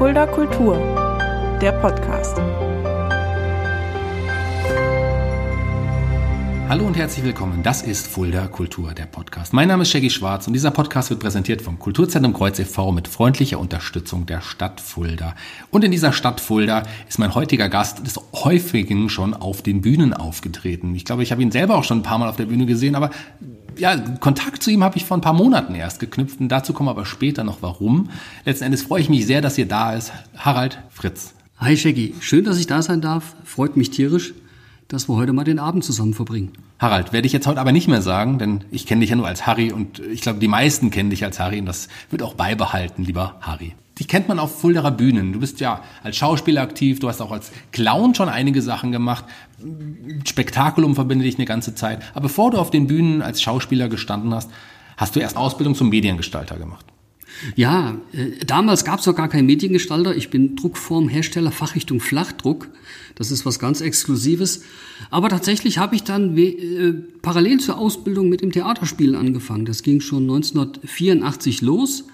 Fulda Kultur, der Podcast. Hallo und herzlich willkommen. Das ist Fulda Kultur, der Podcast. Mein Name ist Shaggy Schwarz und dieser Podcast wird präsentiert vom Kulturzentrum Kreuz e.V. mit freundlicher Unterstützung der Stadt Fulda. Und in dieser Stadt Fulda ist mein heutiger Gast des Häufigen schon auf den Bühnen aufgetreten. Ich glaube, ich habe ihn selber auch schon ein paar Mal auf der Bühne gesehen, aber ja, Kontakt zu ihm habe ich vor ein paar Monaten erst geknüpft und dazu kommen aber später noch warum. Letzten Endes freue ich mich sehr, dass ihr da ist. Harald Fritz. Hi Shaggy, schön, dass ich da sein darf. Freut mich tierisch dass wir heute mal den Abend zusammen verbringen. Harald, werde ich jetzt heute aber nicht mehr sagen, denn ich kenne dich ja nur als Harry und ich glaube, die meisten kennen dich als Harry und das wird auch beibehalten, lieber Harry. Dich kennt man auf Fulderer Bühnen. Du bist ja als Schauspieler aktiv, du hast auch als Clown schon einige Sachen gemacht. Spektakulum verbinde dich eine ganze Zeit. Aber bevor du auf den Bühnen als Schauspieler gestanden hast, hast du erst Ausbildung zum Mediengestalter gemacht. Ja, äh, damals gab es noch gar keinen Mediengestalter. Ich bin Druckformhersteller, Fachrichtung Flachdruck. Das ist was ganz Exklusives. Aber tatsächlich habe ich dann äh, parallel zur Ausbildung mit dem Theaterspielen angefangen. Das ging schon 1984 los.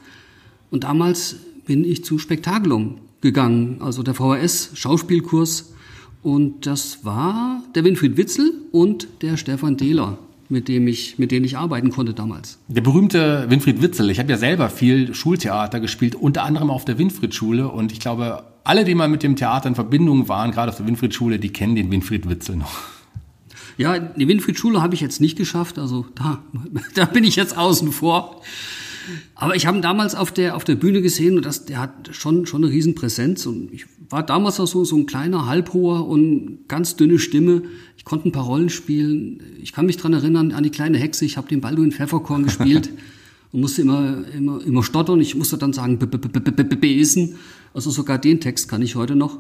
Und damals bin ich zu Spektakulum gegangen, also der VHS Schauspielkurs. Und das war der Winfried Witzel und der Stefan Dehler mit dem ich, mit denen ich arbeiten konnte damals. Der berühmte Winfried Witzel. Ich habe ja selber viel Schultheater gespielt, unter anderem auf der Winfried-Schule. Und ich glaube, alle, die mal mit dem Theater in Verbindung waren, gerade auf der Winfried-Schule, die kennen den Winfried Witzel noch. Ja, die Winfried-Schule habe ich jetzt nicht geschafft. Also da, da bin ich jetzt außen vor. Aber ich habe ihn damals auf der, auf der Bühne gesehen und das, der hat schon, schon eine Riesenpräsenz. Und ich war damals auch so, so ein kleiner, halbhoher und ganz dünne Stimme. Ich konnte ein paar Rollen spielen. Ich kann mich dran erinnern an die kleine Hexe. Ich habe den Balduin Pfefferkorn gespielt und musste immer, immer, immer stottern. Ich musste dann sagen, besen. Also sogar den Text kann ich heute noch.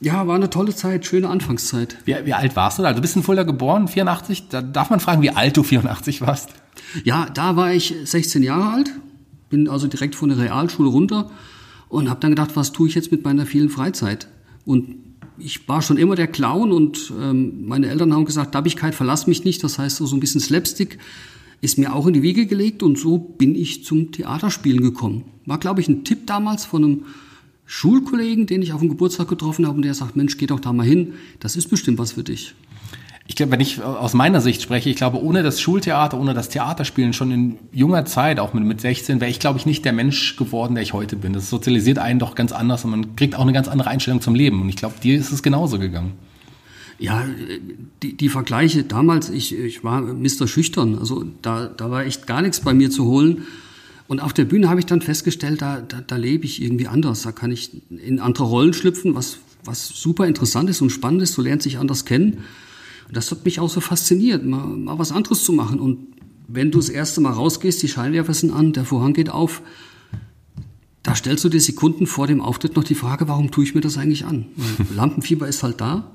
Ja, war eine tolle Zeit, schöne Anfangszeit. Wie, wie alt warst du da? Du bist in Fulda geboren, 84. Da darf man fragen, wie alt du 84 warst? Ja, da war ich 16 Jahre alt, bin also direkt von der Realschule runter und habe dann gedacht, was tue ich jetzt mit meiner vielen Freizeit? Und ich war schon immer der Clown und ähm, meine Eltern haben gesagt, Dabbigkeit verlass mich nicht. Das heißt, so ein bisschen Slapstick ist mir auch in die Wiege gelegt und so bin ich zum Theaterspielen gekommen. War, glaube ich, ein Tipp damals von einem Schulkollegen, den ich auf dem Geburtstag getroffen habe und der sagt, Mensch, geh doch da mal hin, das ist bestimmt was für dich ich glaube, wenn ich aus meiner Sicht spreche, ich glaube, ohne das Schultheater, ohne das Theaterspielen schon in junger Zeit, auch mit, mit 16, wäre ich, glaube ich, nicht der Mensch geworden, der ich heute bin. Das sozialisiert einen doch ganz anders und man kriegt auch eine ganz andere Einstellung zum Leben. Und ich glaube, dir ist es genauso gegangen. Ja, die, die Vergleiche damals, ich, ich war Mr. Schüchtern, also da, da war echt gar nichts bei mir zu holen. Und auf der Bühne habe ich dann festgestellt, da, da, da lebe ich irgendwie anders. Da kann ich in andere Rollen schlüpfen, was, was super interessant ist und spannend ist. Du lernst dich anders kennen. Und das hat mich auch so fasziniert, mal, mal was anderes zu machen. Und wenn du das erste Mal rausgehst, die Scheinwerfer sind an, der Vorhang geht auf, da stellst du dir Sekunden vor dem Auftritt noch die Frage, warum tue ich mir das eigentlich an? Lampenfieber ist halt da.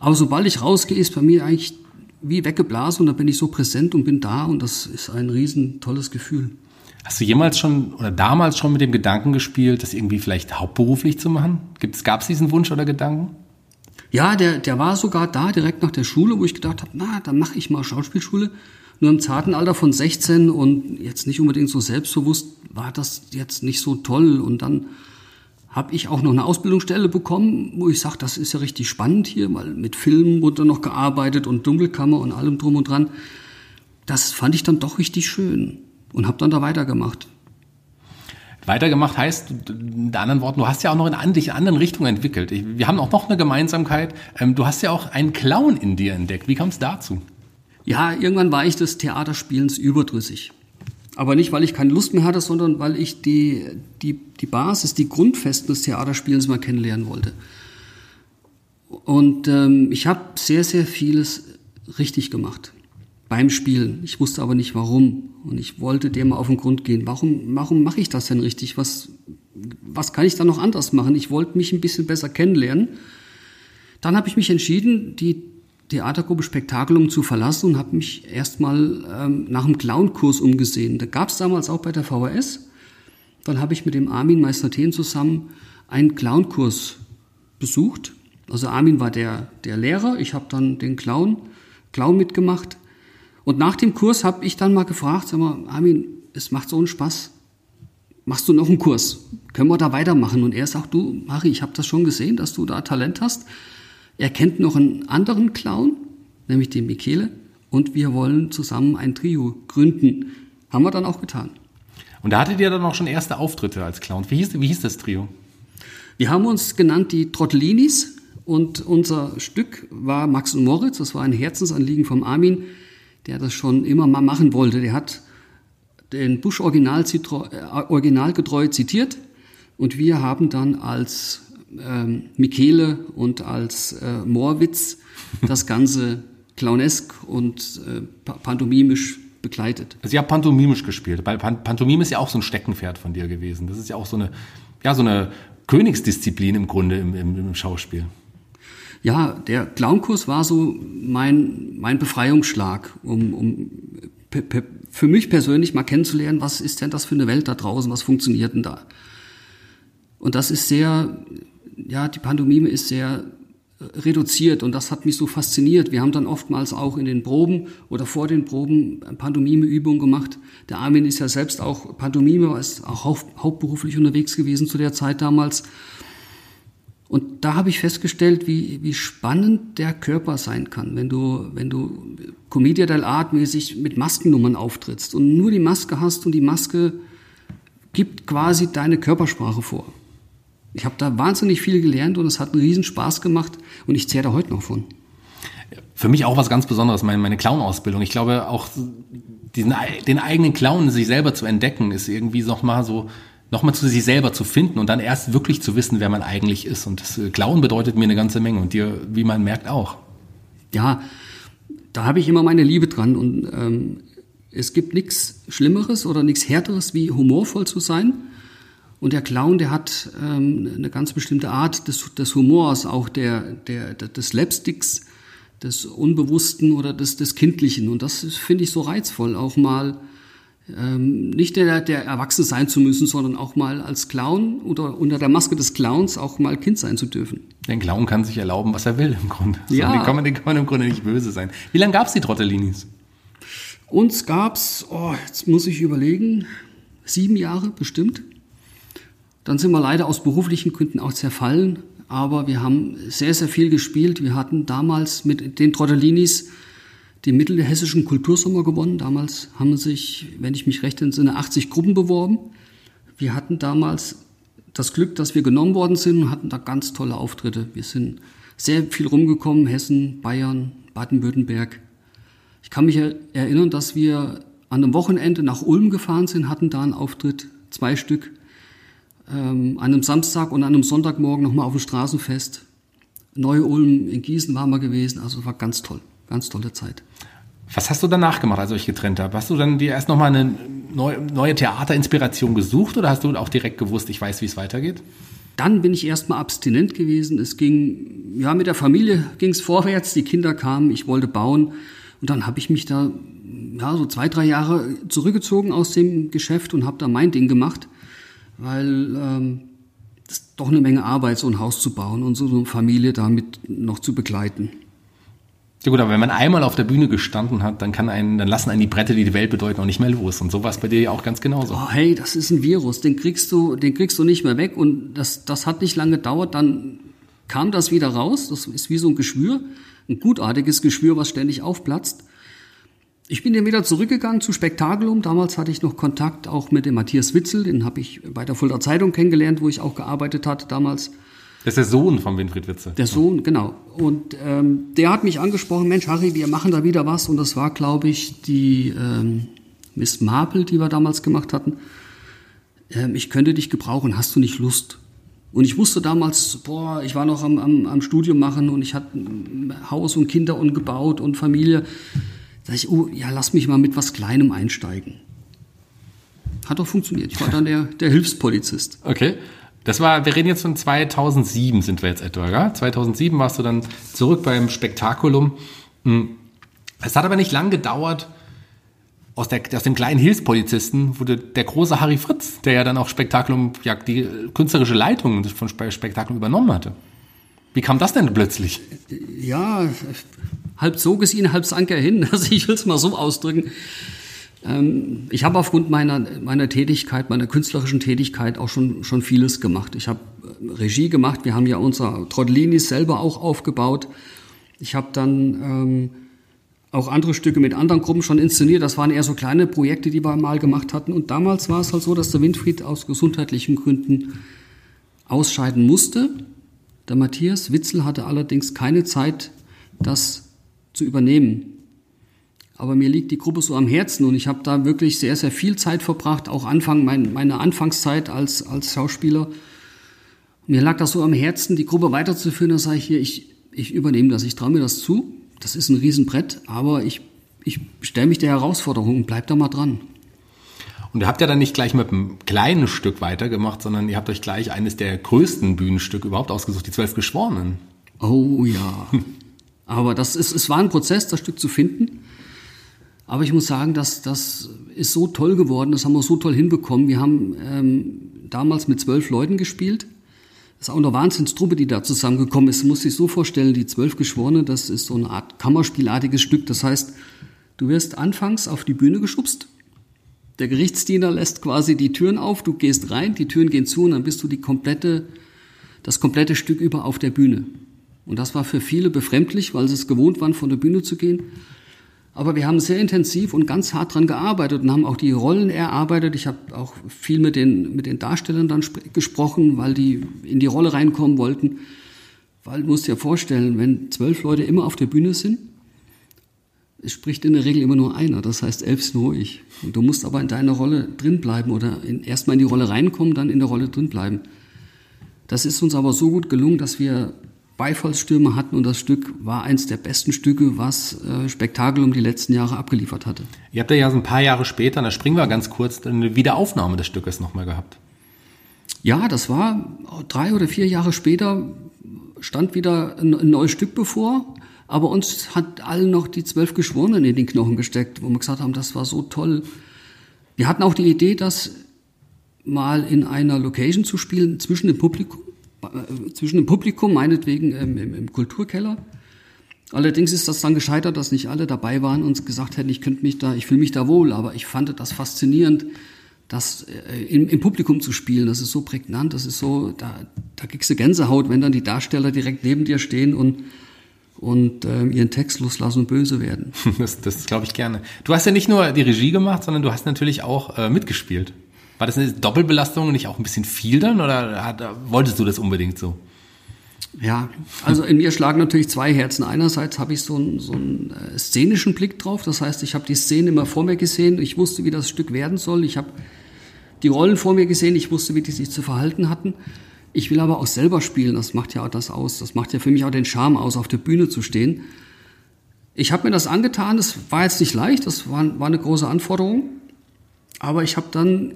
Aber sobald ich rausgehe, ist bei mir eigentlich wie weggeblasen und da bin ich so präsent und bin da und das ist ein riesen tolles Gefühl. Hast du jemals schon oder damals schon mit dem Gedanken gespielt, das irgendwie vielleicht hauptberuflich zu machen? Gab es diesen Wunsch oder Gedanken? Ja, der, der war sogar da direkt nach der Schule, wo ich gedacht habe, na, dann mache ich mal Schauspielschule. Nur im zarten Alter von 16 und jetzt nicht unbedingt so selbstbewusst war das jetzt nicht so toll. Und dann habe ich auch noch eine Ausbildungsstelle bekommen, wo ich sage, das ist ja richtig spannend hier, weil mit Filmen wurde noch gearbeitet und Dunkelkammer und allem drum und dran. Das fand ich dann doch richtig schön und habe dann da weitergemacht. Weitergemacht heißt, in anderen Worten, du hast ja auch noch in dich in anderen Richtungen entwickelt. Wir haben auch noch eine Gemeinsamkeit. Ähm, du hast ja auch einen Clown in dir entdeckt. Wie kam es dazu? Ja, irgendwann war ich des Theaterspielens überdrüssig. Aber nicht, weil ich keine Lust mehr hatte, sondern weil ich die, die, die Basis, die Grundfesten des Theaterspielens mal kennenlernen wollte. Und ähm, ich habe sehr, sehr vieles richtig gemacht beim Spielen. Ich wusste aber nicht warum. Und ich wollte dem mal auf den Grund gehen. Warum, warum mache ich das denn richtig? Was, was kann ich da noch anders machen? Ich wollte mich ein bisschen besser kennenlernen. Dann habe ich mich entschieden, die Theatergruppe Spektakulum zu verlassen und habe mich erstmal ähm, nach einem Clownkurs umgesehen. Da gab es damals auch bei der VHS. Dann habe ich mit dem Armin Meister-Thien zusammen einen Clownkurs besucht. Also Armin war der, der Lehrer, ich habe dann den Clown, Clown mitgemacht. Und nach dem Kurs habe ich dann mal gefragt, sag mal, Armin, es macht so einen Spaß. Machst du noch einen Kurs? können wir da weitermachen? Und er sagt, du, Mari, ich habe das schon gesehen, dass du da Talent hast. Er kennt noch einen anderen Clown, nämlich den Michele, und wir wollen zusammen ein Trio gründen. Haben wir dann auch getan. Und da hattet ihr dann auch schon erste Auftritte als Clown. Wie hieß, wie hieß das Trio? Wir haben uns genannt die Trottellinis und unser Stück war Max und Moritz. Das war ein Herzensanliegen vom Armin, der das schon immer mal machen wollte. Der hat den Busch original, äh, originalgetreu zitiert und wir haben dann als ähm, Michele und als äh, Moorwitz das Ganze clownesk und äh, pantomimisch begleitet. Ihr habt pantomimisch gespielt, weil Pantomime ist ja auch so ein Steckenpferd von dir gewesen. Das ist ja auch so eine, ja, so eine Königsdisziplin im Grunde im, im, im Schauspiel. Ja, der Clownkurs war so mein, mein Befreiungsschlag, um, um für mich persönlich mal kennenzulernen, was ist denn das für eine Welt da draußen, was funktioniert denn da? Und das ist sehr, ja, die Pantomime ist sehr reduziert und das hat mich so fasziniert. Wir haben dann oftmals auch in den Proben oder vor den Proben Pantomime-Übungen gemacht. Der Armin ist ja selbst auch Pantomime, ist auch hauptberuflich unterwegs gewesen zu der Zeit damals. Und da habe ich festgestellt, wie, wie spannend der Körper sein kann, wenn du, wenn du Commedia dell'arte mäßig mit Maskennummern auftrittst und nur die Maske hast und die Maske gibt quasi deine Körpersprache vor. Ich habe da wahnsinnig viel gelernt und es hat einen riesen Spaß gemacht und ich zehre da heute noch von. Für mich auch was ganz Besonderes, meine, meine Clown-Ausbildung. Ich glaube auch, diesen, den eigenen Clown sich selber zu entdecken, ist irgendwie nochmal so, nochmal zu sich selber zu finden und dann erst wirklich zu wissen, wer man eigentlich ist. Und das äh, Clown bedeutet mir eine ganze Menge und dir, wie man merkt, auch. Ja, da habe ich immer meine Liebe dran und ähm, es gibt nichts Schlimmeres oder nichts Härteres, wie humorvoll zu sein und der Clown, der hat ähm, eine ganz bestimmte Art des, des Humors, auch der, der, des Slapsticks, des Unbewussten oder des, des Kindlichen. Und das finde ich so reizvoll, auch mal ähm, nicht der, der Erwachsene sein zu müssen, sondern auch mal als Clown oder unter der Maske des Clowns auch mal Kind sein zu dürfen. Der Clown kann sich erlauben, was er will im Grunde. Ja. So, den, kann man, den kann man im Grunde nicht böse sein. Wie lange gab es die Trottellinis? Uns gab's, oh, jetzt muss ich überlegen, sieben Jahre bestimmt. Dann sind wir leider aus beruflichen Gründen auch zerfallen, aber wir haben sehr, sehr viel gespielt. Wir hatten damals mit den Trottellinis den mittelhessischen Kultursommer gewonnen. Damals haben sich, wenn ich mich recht entsinne, 80 Gruppen beworben. Wir hatten damals das Glück, dass wir genommen worden sind und hatten da ganz tolle Auftritte. Wir sind sehr viel rumgekommen, Hessen, Bayern, Baden-Württemberg. Ich kann mich erinnern, dass wir an einem Wochenende nach Ulm gefahren sind, hatten da einen Auftritt, zwei Stück ähm, an einem Samstag und an einem Sonntagmorgen nochmal auf dem Straßenfest. Neu-Ulm in Gießen waren wir gewesen, also war ganz toll, ganz tolle Zeit. Was hast du danach gemacht, als ihr euch getrennt habt? Hast du dann dir erst nochmal eine neue, neue Theaterinspiration gesucht oder hast du auch direkt gewusst, ich weiß, wie es weitergeht? Dann bin ich erstmal abstinent gewesen. Es ging, ja, mit der Familie ging es vorwärts, die Kinder kamen, ich wollte bauen. Und dann habe ich mich da, ja, so zwei, drei Jahre zurückgezogen aus dem Geschäft und habe da mein Ding gemacht weil ähm, das ist doch eine Menge Arbeit, so ein Haus zu bauen und so eine Familie damit noch zu begleiten. Ja gut, aber wenn man einmal auf der Bühne gestanden hat, dann kann einen, dann lassen einen die Bretter, die die Welt bedeuten, auch nicht mehr los. Und so war es bei dir ja auch ganz genauso. Oh, hey, das ist ein Virus, den kriegst du, den kriegst du nicht mehr weg. Und das, das hat nicht lange gedauert, dann kam das wieder raus. Das ist wie so ein Geschwür, ein gutartiges Geschwür, was ständig aufplatzt. Ich bin dann wieder zurückgegangen zu Spektakulum. Damals hatte ich noch Kontakt auch mit dem Matthias Witzel, den habe ich bei der Fulda Zeitung kennengelernt, wo ich auch gearbeitet hatte damals. Das ist der Sohn von Winfried Witzel. Der Sohn, genau. Und ähm, der hat mich angesprochen, Mensch, Harry, wir machen da wieder was. Und das war, glaube ich, die ähm, Miss Marple, die wir damals gemacht hatten. Ähm, ich könnte dich gebrauchen, hast du nicht Lust? Und ich wusste damals, boah, ich war noch am, am, am Studium machen und ich hatte Haus und Kinder und gebaut und Familie. Sag ich, oh, ja, lass mich mal mit was Kleinem einsteigen. Hat doch funktioniert. Ich war dann der, der Hilfspolizist. Okay. Das war, wir reden jetzt von 2007 sind wir jetzt etwa, ja? 2007 warst du dann zurück beim Spektakulum. Hm. Es hat aber nicht lang gedauert, aus, der, aus dem kleinen Hilfspolizisten wurde der große Harry Fritz, der ja dann auch Spektakulum, ja, die künstlerische Leitung von Spektakulum übernommen hatte. Wie kam das denn plötzlich? Ja, halb zog es ihn, halb sank er hin. Also ich will es mal so ausdrücken. Ähm, ich habe aufgrund meiner, meiner Tätigkeit, meiner künstlerischen Tätigkeit auch schon, schon vieles gemacht. Ich habe äh, Regie gemacht, wir haben ja unser Trotelinis selber auch aufgebaut. Ich habe dann ähm, auch andere Stücke mit anderen Gruppen schon inszeniert. Das waren eher so kleine Projekte, die wir mal gemacht hatten. Und damals war es halt so, dass der Winfried aus gesundheitlichen Gründen ausscheiden musste. Der Matthias Witzel hatte allerdings keine Zeit, das zu übernehmen. Aber mir liegt die Gruppe so am Herzen und ich habe da wirklich sehr, sehr viel Zeit verbracht, auch Anfang, mein, meine Anfangszeit als, als Schauspieler. Mir lag das so am Herzen, die Gruppe weiterzuführen. Da sage ich hier, ich, ich übernehme das, ich traue mir das zu. Das ist ein Riesenbrett, aber ich, ich stelle mich der Herausforderung und bleib da mal dran. Und ihr habt ja dann nicht gleich mit einem kleinen Stück weitergemacht, sondern ihr habt euch gleich eines der größten Bühnenstücke überhaupt ausgesucht, die Zwölf Geschworenen. Oh ja. Aber das ist, es war ein Prozess, das Stück zu finden. Aber ich muss sagen, dass das ist so toll geworden, das haben wir so toll hinbekommen. Wir haben ähm, damals mit zwölf Leuten gespielt. Das ist auch eine Wahnsinnstruppe, die da zusammengekommen ist. Du musst dich so vorstellen, die zwölf Geschworene, das ist so eine Art Kammerspielartiges Stück. Das heißt, du wirst anfangs auf die Bühne geschubst der Gerichtsdiener lässt quasi die Türen auf, du gehst rein, die Türen gehen zu und dann bist du die komplette, das komplette Stück über auf der Bühne. Und das war für viele befremdlich, weil sie es gewohnt waren, von der Bühne zu gehen. Aber wir haben sehr intensiv und ganz hart dran gearbeitet und haben auch die Rollen erarbeitet. Ich habe auch viel mit den, mit den Darstellern dann gesprochen, weil die in die Rolle reinkommen wollten. Weil du musst dir vorstellen, wenn zwölf Leute immer auf der Bühne sind, es spricht in der Regel immer nur einer, das heißt elf sind ruhig. Und du musst aber in deiner Rolle drin bleiben oder erstmal in die Rolle reinkommen, dann in der Rolle drin bleiben. Das ist uns aber so gut gelungen, dass wir Beifallsstürme hatten und das Stück war eins der besten Stücke, was äh, Spektakel die letzten Jahre abgeliefert hatte. Ihr habt ja so ein paar Jahre später, da springen wir ganz kurz, eine Wiederaufnahme des Stückes nochmal gehabt. Ja, das war drei oder vier Jahre später stand wieder ein, ein neues Stück bevor aber uns hat allen noch die zwölf Geschworenen in den Knochen gesteckt, wo wir gesagt haben, das war so toll. Wir hatten auch die Idee, das mal in einer Location zu spielen zwischen dem Publikum, zwischen dem Publikum, meinetwegen ähm, im, im, Kulturkeller. Allerdings ist das dann gescheitert, dass nicht alle dabei waren und gesagt hätten, ich könnte mich da, ich fühle mich da wohl, aber ich fand das faszinierend, das äh, im, im, Publikum zu spielen. Das ist so prägnant, das ist so, da, da kriegst du Gänsehaut, wenn dann die Darsteller direkt neben dir stehen und und äh, ihren Text loslassen und böse werden. Das, das glaube ich gerne. Du hast ja nicht nur die Regie gemacht, sondern du hast natürlich auch äh, mitgespielt. War das eine Doppelbelastung nicht auch ein bisschen viel dann oder hat, wolltest du das unbedingt so? Ja, also in mir schlagen natürlich zwei Herzen. Einerseits habe ich so einen, so einen äh, szenischen Blick drauf, das heißt, ich habe die Szene immer vor mir gesehen, ich wusste, wie das Stück werden soll, ich habe die Rollen vor mir gesehen, ich wusste, wie die sich zu verhalten hatten. Ich will aber auch selber spielen, das macht ja auch das aus. Das macht ja für mich auch den Charme aus, auf der Bühne zu stehen. Ich habe mir das angetan, das war jetzt nicht leicht, das war, war eine große Anforderung. Aber ich habe dann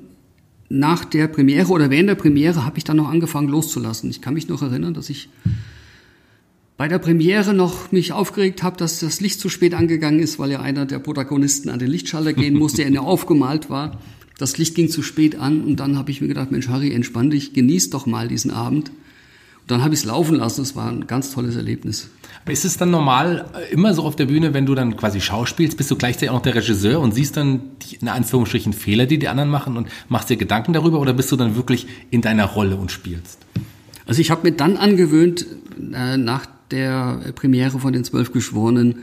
nach der Premiere oder während der Premiere habe ich dann noch angefangen loszulassen. Ich kann mich noch erinnern, dass ich bei der Premiere noch mich aufgeregt habe, dass das Licht zu spät angegangen ist, weil ja einer der Protagonisten an den Lichtschalter gehen musste, der ja aufgemalt war. Das Licht ging zu spät an und dann habe ich mir gedacht, Mensch, Harry, entspann dich, genieß doch mal diesen Abend. Und dann habe ich es laufen lassen. Das war ein ganz tolles Erlebnis. Ist es dann normal äh, immer so auf der Bühne, wenn du dann quasi schauspielst, bist du gleichzeitig auch noch der Regisseur und siehst dann die, in Anführungsstrichen Fehler, die die anderen machen und machst dir Gedanken darüber oder bist du dann wirklich in deiner Rolle und spielst? Also ich habe mir dann angewöhnt, äh, nach der Premiere von den Zwölf Geschworenen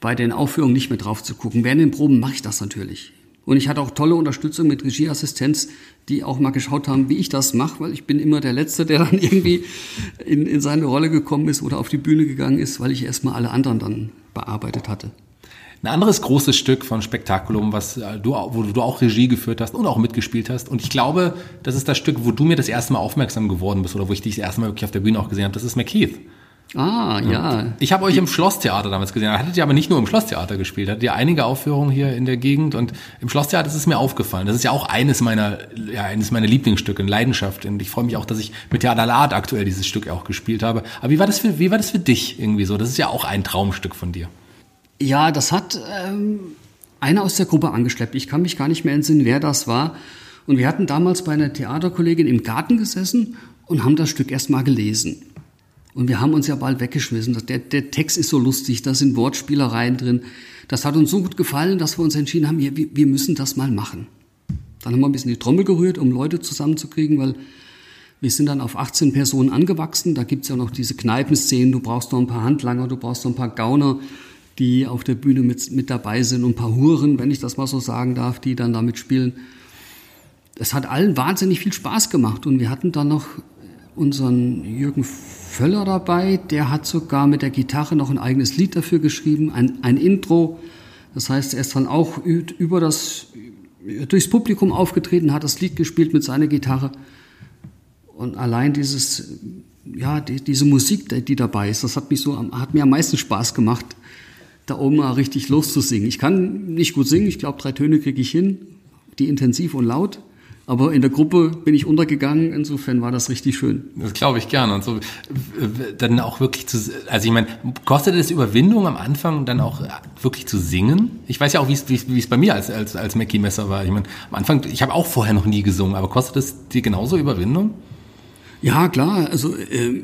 bei den Aufführungen nicht mehr drauf zu gucken. Während den Proben mache ich das natürlich. Und ich hatte auch tolle Unterstützung mit Regieassistenz, die auch mal geschaut haben, wie ich das mache, weil ich bin immer der Letzte, der dann irgendwie in, in seine Rolle gekommen ist oder auf die Bühne gegangen ist, weil ich erstmal alle anderen dann bearbeitet hatte. Ein anderes großes Stück von Spektakulum, was äh, du, wo du auch Regie geführt hast und auch mitgespielt hast. Und ich glaube, das ist das Stück, wo du mir das erste Mal aufmerksam geworden bist oder wo ich dich das erste Mal wirklich auf der Bühne auch gesehen habe. Das ist McKeith. Ah, ja. Ich habe euch im Schlosstheater damals gesehen. Da hattet ihr aber nicht nur im Schlosstheater gespielt. Hattet ihr einige Aufführungen hier in der Gegend und im Schlosstheater ist es mir aufgefallen. Das ist ja auch eines meiner, ja, eines meiner Lieblingsstücke, eine Leidenschaft. Und ich freue mich auch, dass ich mit Theater Art aktuell dieses Stück auch gespielt habe. Aber wie war das für, wie war das für dich irgendwie so? Das ist ja auch ein Traumstück von dir. Ja, das hat ähm, einer aus der Gruppe angeschleppt. Ich kann mich gar nicht mehr entsinnen, wer das war. Und wir hatten damals bei einer Theaterkollegin im Garten gesessen und haben das Stück erst mal gelesen. Und wir haben uns ja bald weggeschmissen. Der, der Text ist so lustig, da sind Wortspielereien drin. das hat uns so gut gefallen, dass wir uns entschieden haben, wir, wir müssen das mal machen. Dann haben wir ein bisschen die Trommel gerührt, um Leute zusammenzukriegen, weil wir sind dann auf 18 Personen angewachsen. Da gibt's ja noch diese Kneipenszenen. Du brauchst noch ein paar Handlanger, du brauchst noch ein paar Gauner, die auf der Bühne mit, mit dabei sind und ein paar Huren, wenn ich das mal so sagen darf, die dann damit spielen. Es hat allen wahnsinnig viel Spaß gemacht. Und wir hatten dann noch unseren Jürgen Völler dabei. Der hat sogar mit der Gitarre noch ein eigenes Lied dafür geschrieben, ein, ein Intro. Das heißt, er ist dann auch über das, durchs Publikum aufgetreten, hat das Lied gespielt mit seiner Gitarre. Und allein dieses, ja, die, diese Musik, die dabei ist, das hat mich so, hat mir am meisten Spaß gemacht, da oben mal richtig loszusingen. Ich kann nicht gut singen, ich glaube, drei Töne kriege ich hin, die intensiv und laut. Aber in der Gruppe bin ich untergegangen, insofern war das richtig schön. Das glaube ich gerne. Und so dann auch wirklich zu, also ich meine, kostet es Überwindung am Anfang dann auch wirklich zu singen? Ich weiß ja auch, wie es, bei mir als, als, als Mackie Messer war. Ich meine, am Anfang, ich habe auch vorher noch nie gesungen, aber kostet es dir genauso Überwindung? Ja, klar. Also äh,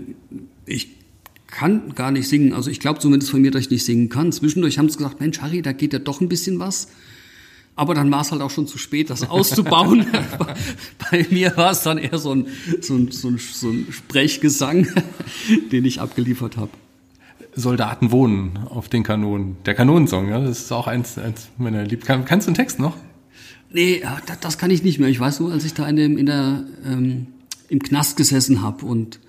ich kann gar nicht singen. Also ich glaube zumindest von mir, dass ich nicht singen kann. Zwischendurch haben sie gesagt, Mensch, Harry, da geht ja doch ein bisschen was. Aber dann war es halt auch schon zu spät, das auszubauen. Bei mir war es dann eher so ein, so ein, so ein, so ein Sprechgesang, den ich abgeliefert habe. Soldaten wohnen auf den Kanonen. Der Kanonensong, ja, das ist auch eins, eins meiner Lieb. Kann, kannst du einen Text noch? Nee, das, das, kann ich nicht mehr. Ich weiß nur, als ich da in, dem, in der, ähm, im Knast gesessen habe und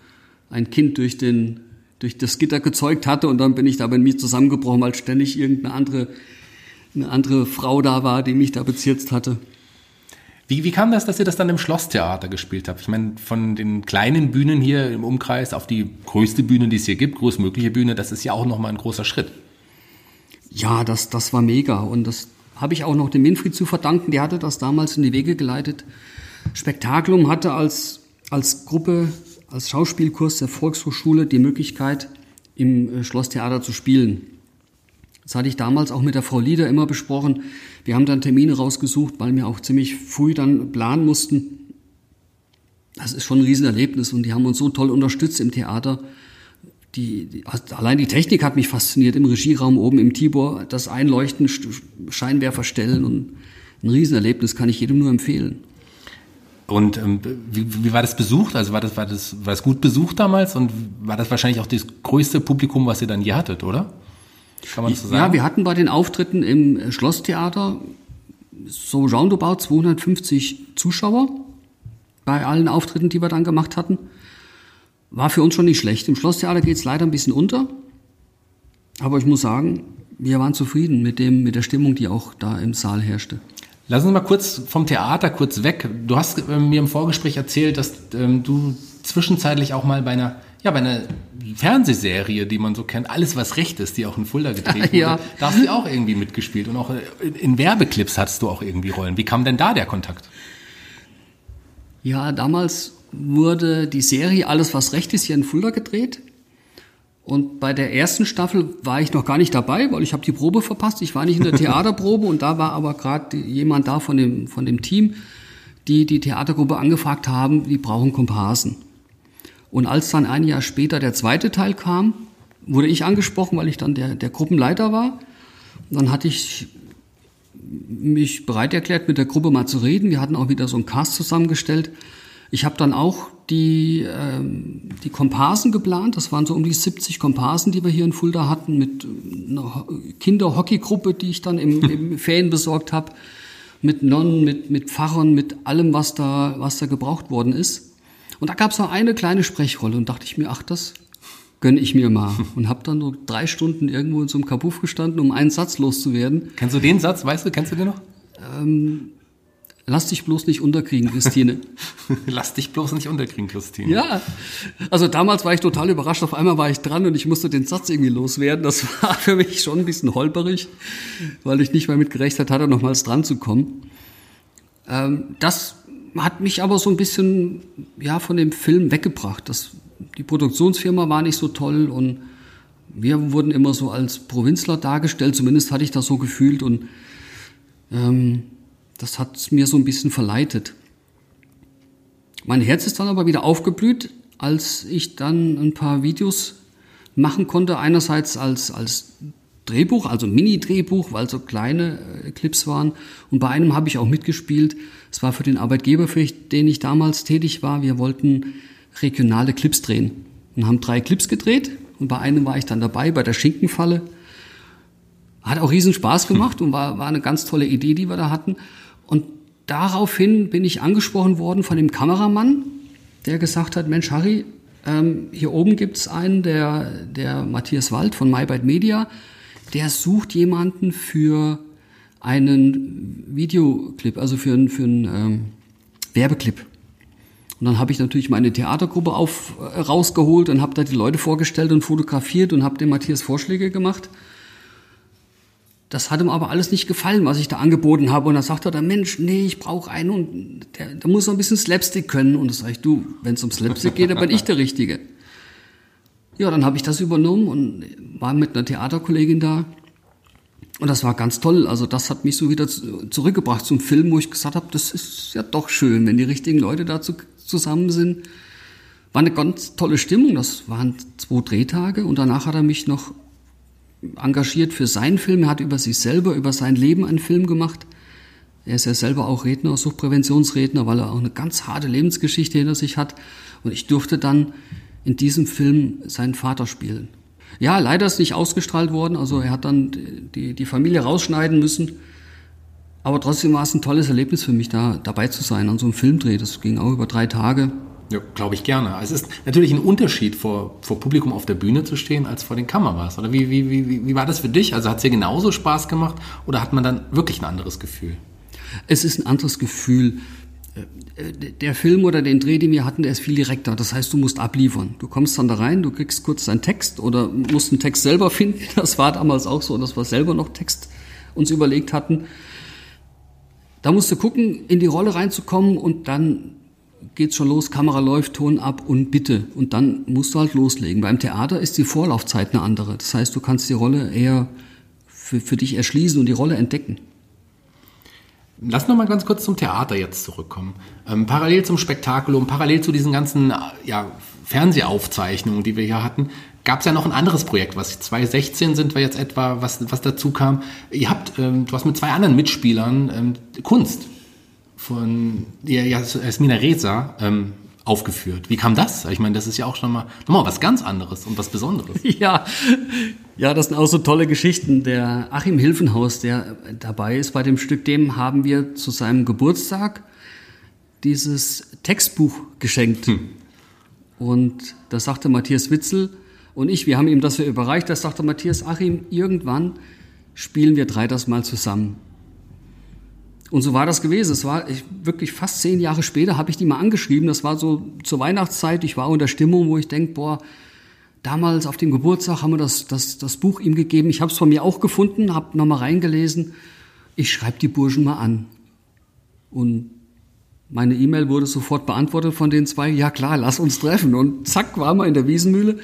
ein Kind durch, den, durch das Gitter gezeugt hatte und dann bin ich da bei mir zusammengebrochen, weil ständig irgendeine andere eine andere Frau da war, die mich da bezirzt hatte. Wie, wie kam das, dass ihr das dann im Schlosstheater gespielt habt? Ich meine, von den kleinen Bühnen hier im Umkreis auf die größte Bühne, die es hier gibt, größtmögliche Bühne, das ist ja auch nochmal ein großer Schritt. Ja, das, das war mega. Und das habe ich auch noch dem Winfried zu verdanken. Der hatte das damals in die Wege geleitet. Spektakulum hatte als, als Gruppe, als Schauspielkurs der Volkshochschule die Möglichkeit, im äh, Schlosstheater zu spielen. Das hatte ich damals auch mit der Frau Lieder immer besprochen. Wir haben dann Termine rausgesucht, weil wir auch ziemlich früh dann planen mussten. Das ist schon ein Riesenerlebnis und die haben uns so toll unterstützt im Theater. Die, die, also allein die Technik hat mich fasziniert im Regieraum oben im Tibor, das Einleuchten, Scheinwerfer stellen und ein Riesenerlebnis kann ich jedem nur empfehlen. Und ähm, wie, wie war das besucht? Also war das, war das war das gut besucht damals und war das wahrscheinlich auch das größte Publikum, was ihr dann je hattet, oder? Kann man so sagen? Ja, wir hatten bei den Auftritten im Schlosstheater so roundabout 250 Zuschauer bei allen Auftritten, die wir dann gemacht hatten. War für uns schon nicht schlecht. Im Schlosstheater geht es leider ein bisschen unter. Aber ich muss sagen, wir waren zufrieden mit, dem, mit der Stimmung, die auch da im Saal herrschte. Lass uns mal kurz vom Theater kurz weg. Du hast äh, mir im Vorgespräch erzählt, dass ähm, du zwischenzeitlich auch mal bei einer ja, bei einer Fernsehserie, die man so kennt, alles was recht ist, die auch in Fulda gedreht wurde, ja. da hast du auch irgendwie mitgespielt und auch in Werbeclips hattest du auch irgendwie Rollen. Wie kam denn da der Kontakt? Ja, damals wurde die Serie Alles was recht ist hier in Fulda gedreht. Und bei der ersten Staffel war ich noch gar nicht dabei, weil ich habe die Probe verpasst. Ich war nicht in der Theaterprobe und da war aber gerade jemand da von dem, von dem Team, die die Theatergruppe angefragt haben, die brauchen Komparsen. Und als dann ein Jahr später der zweite Teil kam, wurde ich angesprochen, weil ich dann der, der Gruppenleiter war. Und dann hatte ich mich bereit erklärt, mit der Gruppe mal zu reden. Wir hatten auch wieder so einen Cast zusammengestellt. Ich habe dann auch die, ähm, die Komparsen geplant. Das waren so um die 70 Komparsen, die wir hier in Fulda hatten, mit einer Kinderhockeygruppe, die ich dann im, im Ferien besorgt habe, mit Nonnen, mit, mit Pfarrern, mit allem, was da, was da gebraucht worden ist. Und da gab es noch eine kleine Sprechrolle und dachte ich mir, ach, das gönne ich mir mal. Und habe dann so drei Stunden irgendwo in so einem Kabuff gestanden, um einen Satz loszuwerden. Kennst du den Satz? Weißt du, kennst du den noch? Ähm, Lass dich bloß nicht unterkriegen, Christine. Lass dich bloß nicht unterkriegen, Christine. Ja, also damals war ich total überrascht. Auf einmal war ich dran und ich musste den Satz irgendwie loswerden. Das war für mich schon ein bisschen holperig, weil ich nicht mehr mit gerechnet hatte, nochmals dran zu kommen. Ähm, das hat mich aber so ein bisschen ja von dem Film weggebracht. Das, die Produktionsfirma war nicht so toll und wir wurden immer so als Provinzler dargestellt. Zumindest hatte ich das so gefühlt und ähm, das hat mir so ein bisschen verleitet. Mein Herz ist dann aber wieder aufgeblüht, als ich dann ein paar Videos machen konnte. Einerseits als, als Drehbuch, also Mini-Drehbuch, weil so kleine äh, Clips waren. Und bei einem habe ich auch mitgespielt. Es war für den Arbeitgeber, für den ich damals tätig war. Wir wollten regionale Clips drehen und haben drei Clips gedreht. Und bei einem war ich dann dabei, bei der Schinkenfalle. Hat auch riesen Spaß gemacht und war, war eine ganz tolle Idee, die wir da hatten. Und daraufhin bin ich angesprochen worden von dem Kameramann, der gesagt hat, Mensch, Harry, ähm, hier oben gibt's einen, der, der Matthias Wald von MyBite Media, der sucht jemanden für einen Videoclip, also für, einen, für einen ähm, Werbeclip. Und dann habe ich natürlich meine Theatergruppe auf, äh, rausgeholt und habe da die Leute vorgestellt und fotografiert und habe dem Matthias Vorschläge gemacht. Das hat ihm aber alles nicht gefallen, was ich da angeboten habe. Und dann sagt er, der Mensch, nee, ich brauche einen und der, der muss noch ein bisschen Slapstick können. Und das sage ich, du, wenn es um Slapstick geht, dann bin ich der Richtige. Ja, dann habe ich das übernommen und war mit einer Theaterkollegin da. Und das war ganz toll. Also das hat mich so wieder zurückgebracht zum Film, wo ich gesagt habe, das ist ja doch schön, wenn die richtigen Leute dazu zusammen sind. War eine ganz tolle Stimmung. Das waren zwei Drehtage und danach hat er mich noch engagiert für seinen Film. Er hat über sich selber, über sein Leben einen Film gemacht. Er ist ja selber auch Redner, Suchtpräventionsredner, weil er auch eine ganz harte Lebensgeschichte hinter sich hat. Und ich durfte dann in diesem Film seinen Vater spielen. Ja, leider ist nicht ausgestrahlt worden. Also er hat dann die, die Familie rausschneiden müssen. Aber trotzdem war es ein tolles Erlebnis für mich, da dabei zu sein an so einem Filmdreh. Das ging auch über drei Tage. Ja, glaube ich gerne. Es ist natürlich ein Unterschied, vor, vor Publikum auf der Bühne zu stehen, als vor den Kameras. Oder wie, wie, wie, wie war das für dich? Also hat es dir genauso Spaß gemacht oder hat man dann wirklich ein anderes Gefühl? Es ist ein anderes Gefühl. Äh, der Film oder den Dreh, den wir hatten, der ist viel direkter. Das heißt, du musst abliefern. Du kommst dann da rein, du kriegst kurz deinen Text oder musst einen Text selber finden. Das war damals auch so, dass wir selber noch Text uns überlegt hatten. Da musst du gucken, in die Rolle reinzukommen und dann geht's schon los, Kamera läuft, Ton ab und bitte. Und dann musst du halt loslegen. Beim Theater ist die Vorlaufzeit eine andere. Das heißt, du kannst die Rolle eher für, für dich erschließen und die Rolle entdecken. Lass noch mal ganz kurz zum Theater jetzt zurückkommen. Ähm, parallel zum Spektakulum, parallel zu diesen ganzen ja, Fernsehaufzeichnungen, die wir hier hatten, gab es ja noch ein anderes Projekt, was 2016 sind wir jetzt etwa, was, was dazu kam. Ihr habt, ähm, du hast mit zwei anderen Mitspielern ähm, Kunst von ja, Jasmina Reza ähm, aufgeführt. Wie kam das? Ich meine, das ist ja auch schon mal nochmal was ganz anderes und was Besonderes. Ja, ja, das sind auch so tolle Geschichten. Der Achim Hilfenhaus, der dabei ist bei dem Stück, dem haben wir zu seinem Geburtstag dieses Textbuch geschenkt. Hm. Und da sagte Matthias Witzel und ich, wir haben ihm das überreicht, da sagte Matthias Achim, irgendwann spielen wir drei das mal zusammen. Und so war das gewesen. Es war ich, wirklich fast zehn Jahre später, habe ich die mal angeschrieben. Das war so zur Weihnachtszeit. Ich war unter Stimmung, wo ich denke, boah, damals auf dem Geburtstag haben wir das, das, das Buch ihm gegeben. Ich habe es von mir auch gefunden, habe nochmal reingelesen. Ich schreibe die Burschen mal an. Und meine E-Mail wurde sofort beantwortet von den zwei. Ja klar, lass uns treffen. Und zack, waren wir in der Wiesenmühle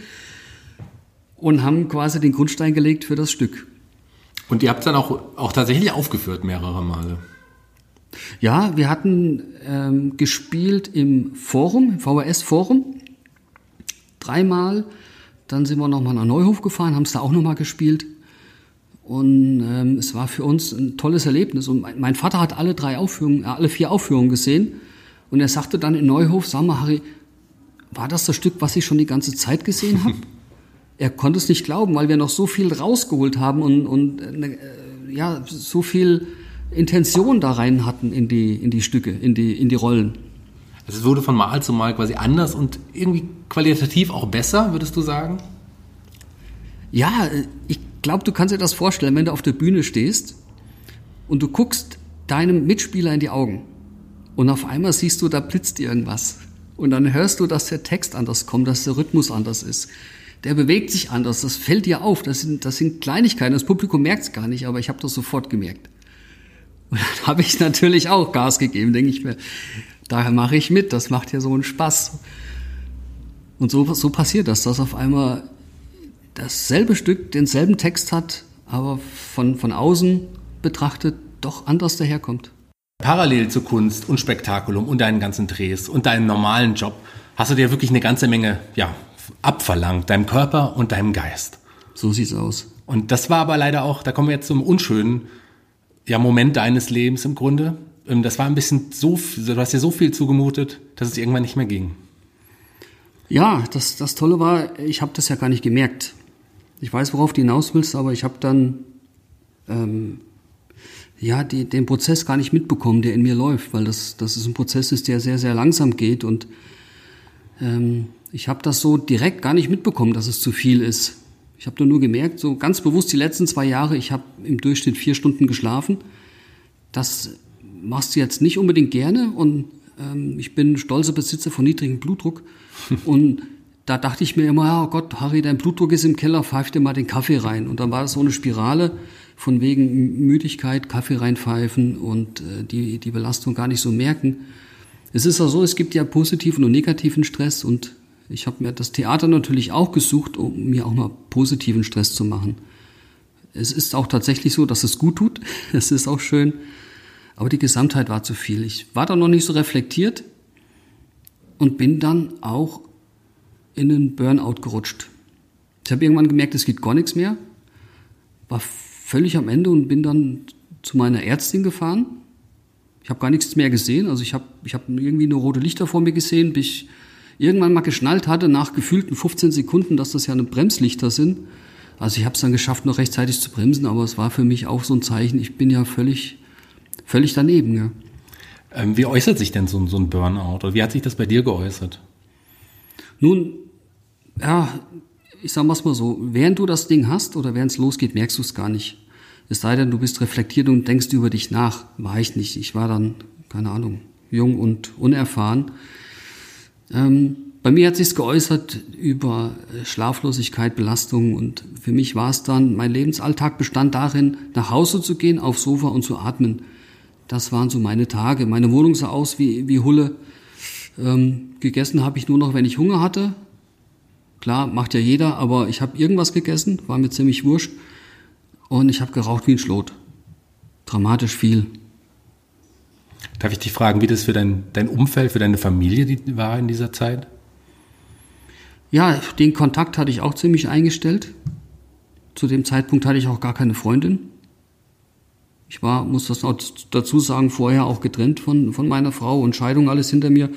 und haben quasi den Grundstein gelegt für das Stück. Und ihr habt es dann auch, auch tatsächlich aufgeführt mehrere Male. Ja, wir hatten ähm, gespielt im Forum, im VHS-Forum, dreimal. Dann sind wir nochmal nach Neuhof gefahren, haben es da auch nochmal gespielt. Und ähm, es war für uns ein tolles Erlebnis. Und mein, mein Vater hat alle drei Aufführungen, äh, alle vier Aufführungen gesehen. Und er sagte dann in Neuhof, sag mal, Harry, war das das Stück, was ich schon die ganze Zeit gesehen habe? er konnte es nicht glauben, weil wir noch so viel rausgeholt haben und, und äh, ja, so viel Intention da rein hatten in die, in die Stücke, in die, in die Rollen. Also es wurde von Mal zu Mal quasi anders und irgendwie qualitativ auch besser, würdest du sagen? Ja, ich glaube, du kannst dir das vorstellen, wenn du auf der Bühne stehst und du guckst deinem Mitspieler in die Augen und auf einmal siehst du, da blitzt irgendwas. Und dann hörst du, dass der Text anders kommt, dass der Rhythmus anders ist. Der bewegt sich anders, das fällt dir auf. Das sind, das sind Kleinigkeiten. Das Publikum merkt es gar nicht, aber ich habe das sofort gemerkt. Und dann habe ich natürlich auch Gas gegeben, denke ich mir. Daher mache ich mit, das macht ja so einen Spaß. Und so, so passiert das, dass auf einmal dasselbe Stück denselben Text hat, aber von, von außen betrachtet doch anders daherkommt. Parallel zu Kunst und Spektakulum und deinen ganzen Drehs und deinem normalen Job hast du dir wirklich eine ganze Menge ja, abverlangt, deinem Körper und deinem Geist. So sieht's aus. Und das war aber leider auch, da kommen wir jetzt zum unschönen ja, Moment deines Lebens im Grunde. Ähm, das war ein bisschen so, du hast dir so viel zugemutet, dass es irgendwann nicht mehr ging. Ja, das, das Tolle war, ich habe das ja gar nicht gemerkt. Ich weiß, worauf du hinaus willst, aber ich habe dann ähm, ja die, den Prozess gar nicht mitbekommen, der in mir läuft, weil das, das ist ein Prozess ist, der sehr, sehr langsam geht und ähm, ich habe das so direkt gar nicht mitbekommen, dass es zu viel ist. Ich habe nur gemerkt, so ganz bewusst die letzten zwei Jahre, ich habe im Durchschnitt vier Stunden geschlafen. Das machst du jetzt nicht unbedingt gerne und ähm, ich bin stolzer Besitzer von niedrigem Blutdruck und da dachte ich mir immer, oh Gott, Harry, dein Blutdruck ist im Keller, pfeif dir mal den Kaffee rein. Und dann war das so eine Spirale von wegen Müdigkeit, Kaffee reinpfeifen und äh, die, die Belastung gar nicht so merken. Es ist auch so, es gibt ja positiven und negativen Stress und ich habe mir das Theater natürlich auch gesucht, um mir auch mal positiven Stress zu machen. Es ist auch tatsächlich so, dass es gut tut. Es ist auch schön. Aber die Gesamtheit war zu viel. Ich war da noch nicht so reflektiert und bin dann auch in einen Burnout gerutscht. Ich habe irgendwann gemerkt, es geht gar nichts mehr. War völlig am Ende und bin dann zu meiner Ärztin gefahren. Ich habe gar nichts mehr gesehen. Also ich habe ich hab irgendwie nur rote Lichter vor mir gesehen, bis ich irgendwann mal geschnallt hatte, nach gefühlten 15 Sekunden, dass das ja eine Bremslichter sind. Also ich habe es dann geschafft, noch rechtzeitig zu bremsen, aber es war für mich auch so ein Zeichen, ich bin ja völlig, völlig daneben. Ja. Ähm, wie äußert sich denn so, so ein Burnout? Oder wie hat sich das bei dir geäußert? Nun, ja, ich sag mal so, während du das Ding hast oder während es losgeht, merkst du es gar nicht. Es sei denn, du bist reflektiert und denkst über dich nach. War ich nicht. Ich war dann, keine Ahnung, jung und unerfahren. Ähm, bei mir hat sich's geäußert über Schlaflosigkeit, Belastung und für mich war es dann, mein Lebensalltag bestand darin, nach Hause zu gehen, aufs Sofa und zu atmen. Das waren so meine Tage. Meine Wohnung sah aus wie, wie Hulle. Ähm, gegessen habe ich nur noch, wenn ich Hunger hatte. Klar, macht ja jeder, aber ich habe irgendwas gegessen, war mir ziemlich wurscht. Und ich habe geraucht wie ein Schlot. Dramatisch viel. Darf ich dich fragen, wie das für dein, dein Umfeld, für deine Familie war in dieser Zeit? Ja, den Kontakt hatte ich auch ziemlich eingestellt. Zu dem Zeitpunkt hatte ich auch gar keine Freundin. Ich war, muss das auch dazu sagen, vorher auch getrennt von, von meiner Frau und Scheidung alles hinter mir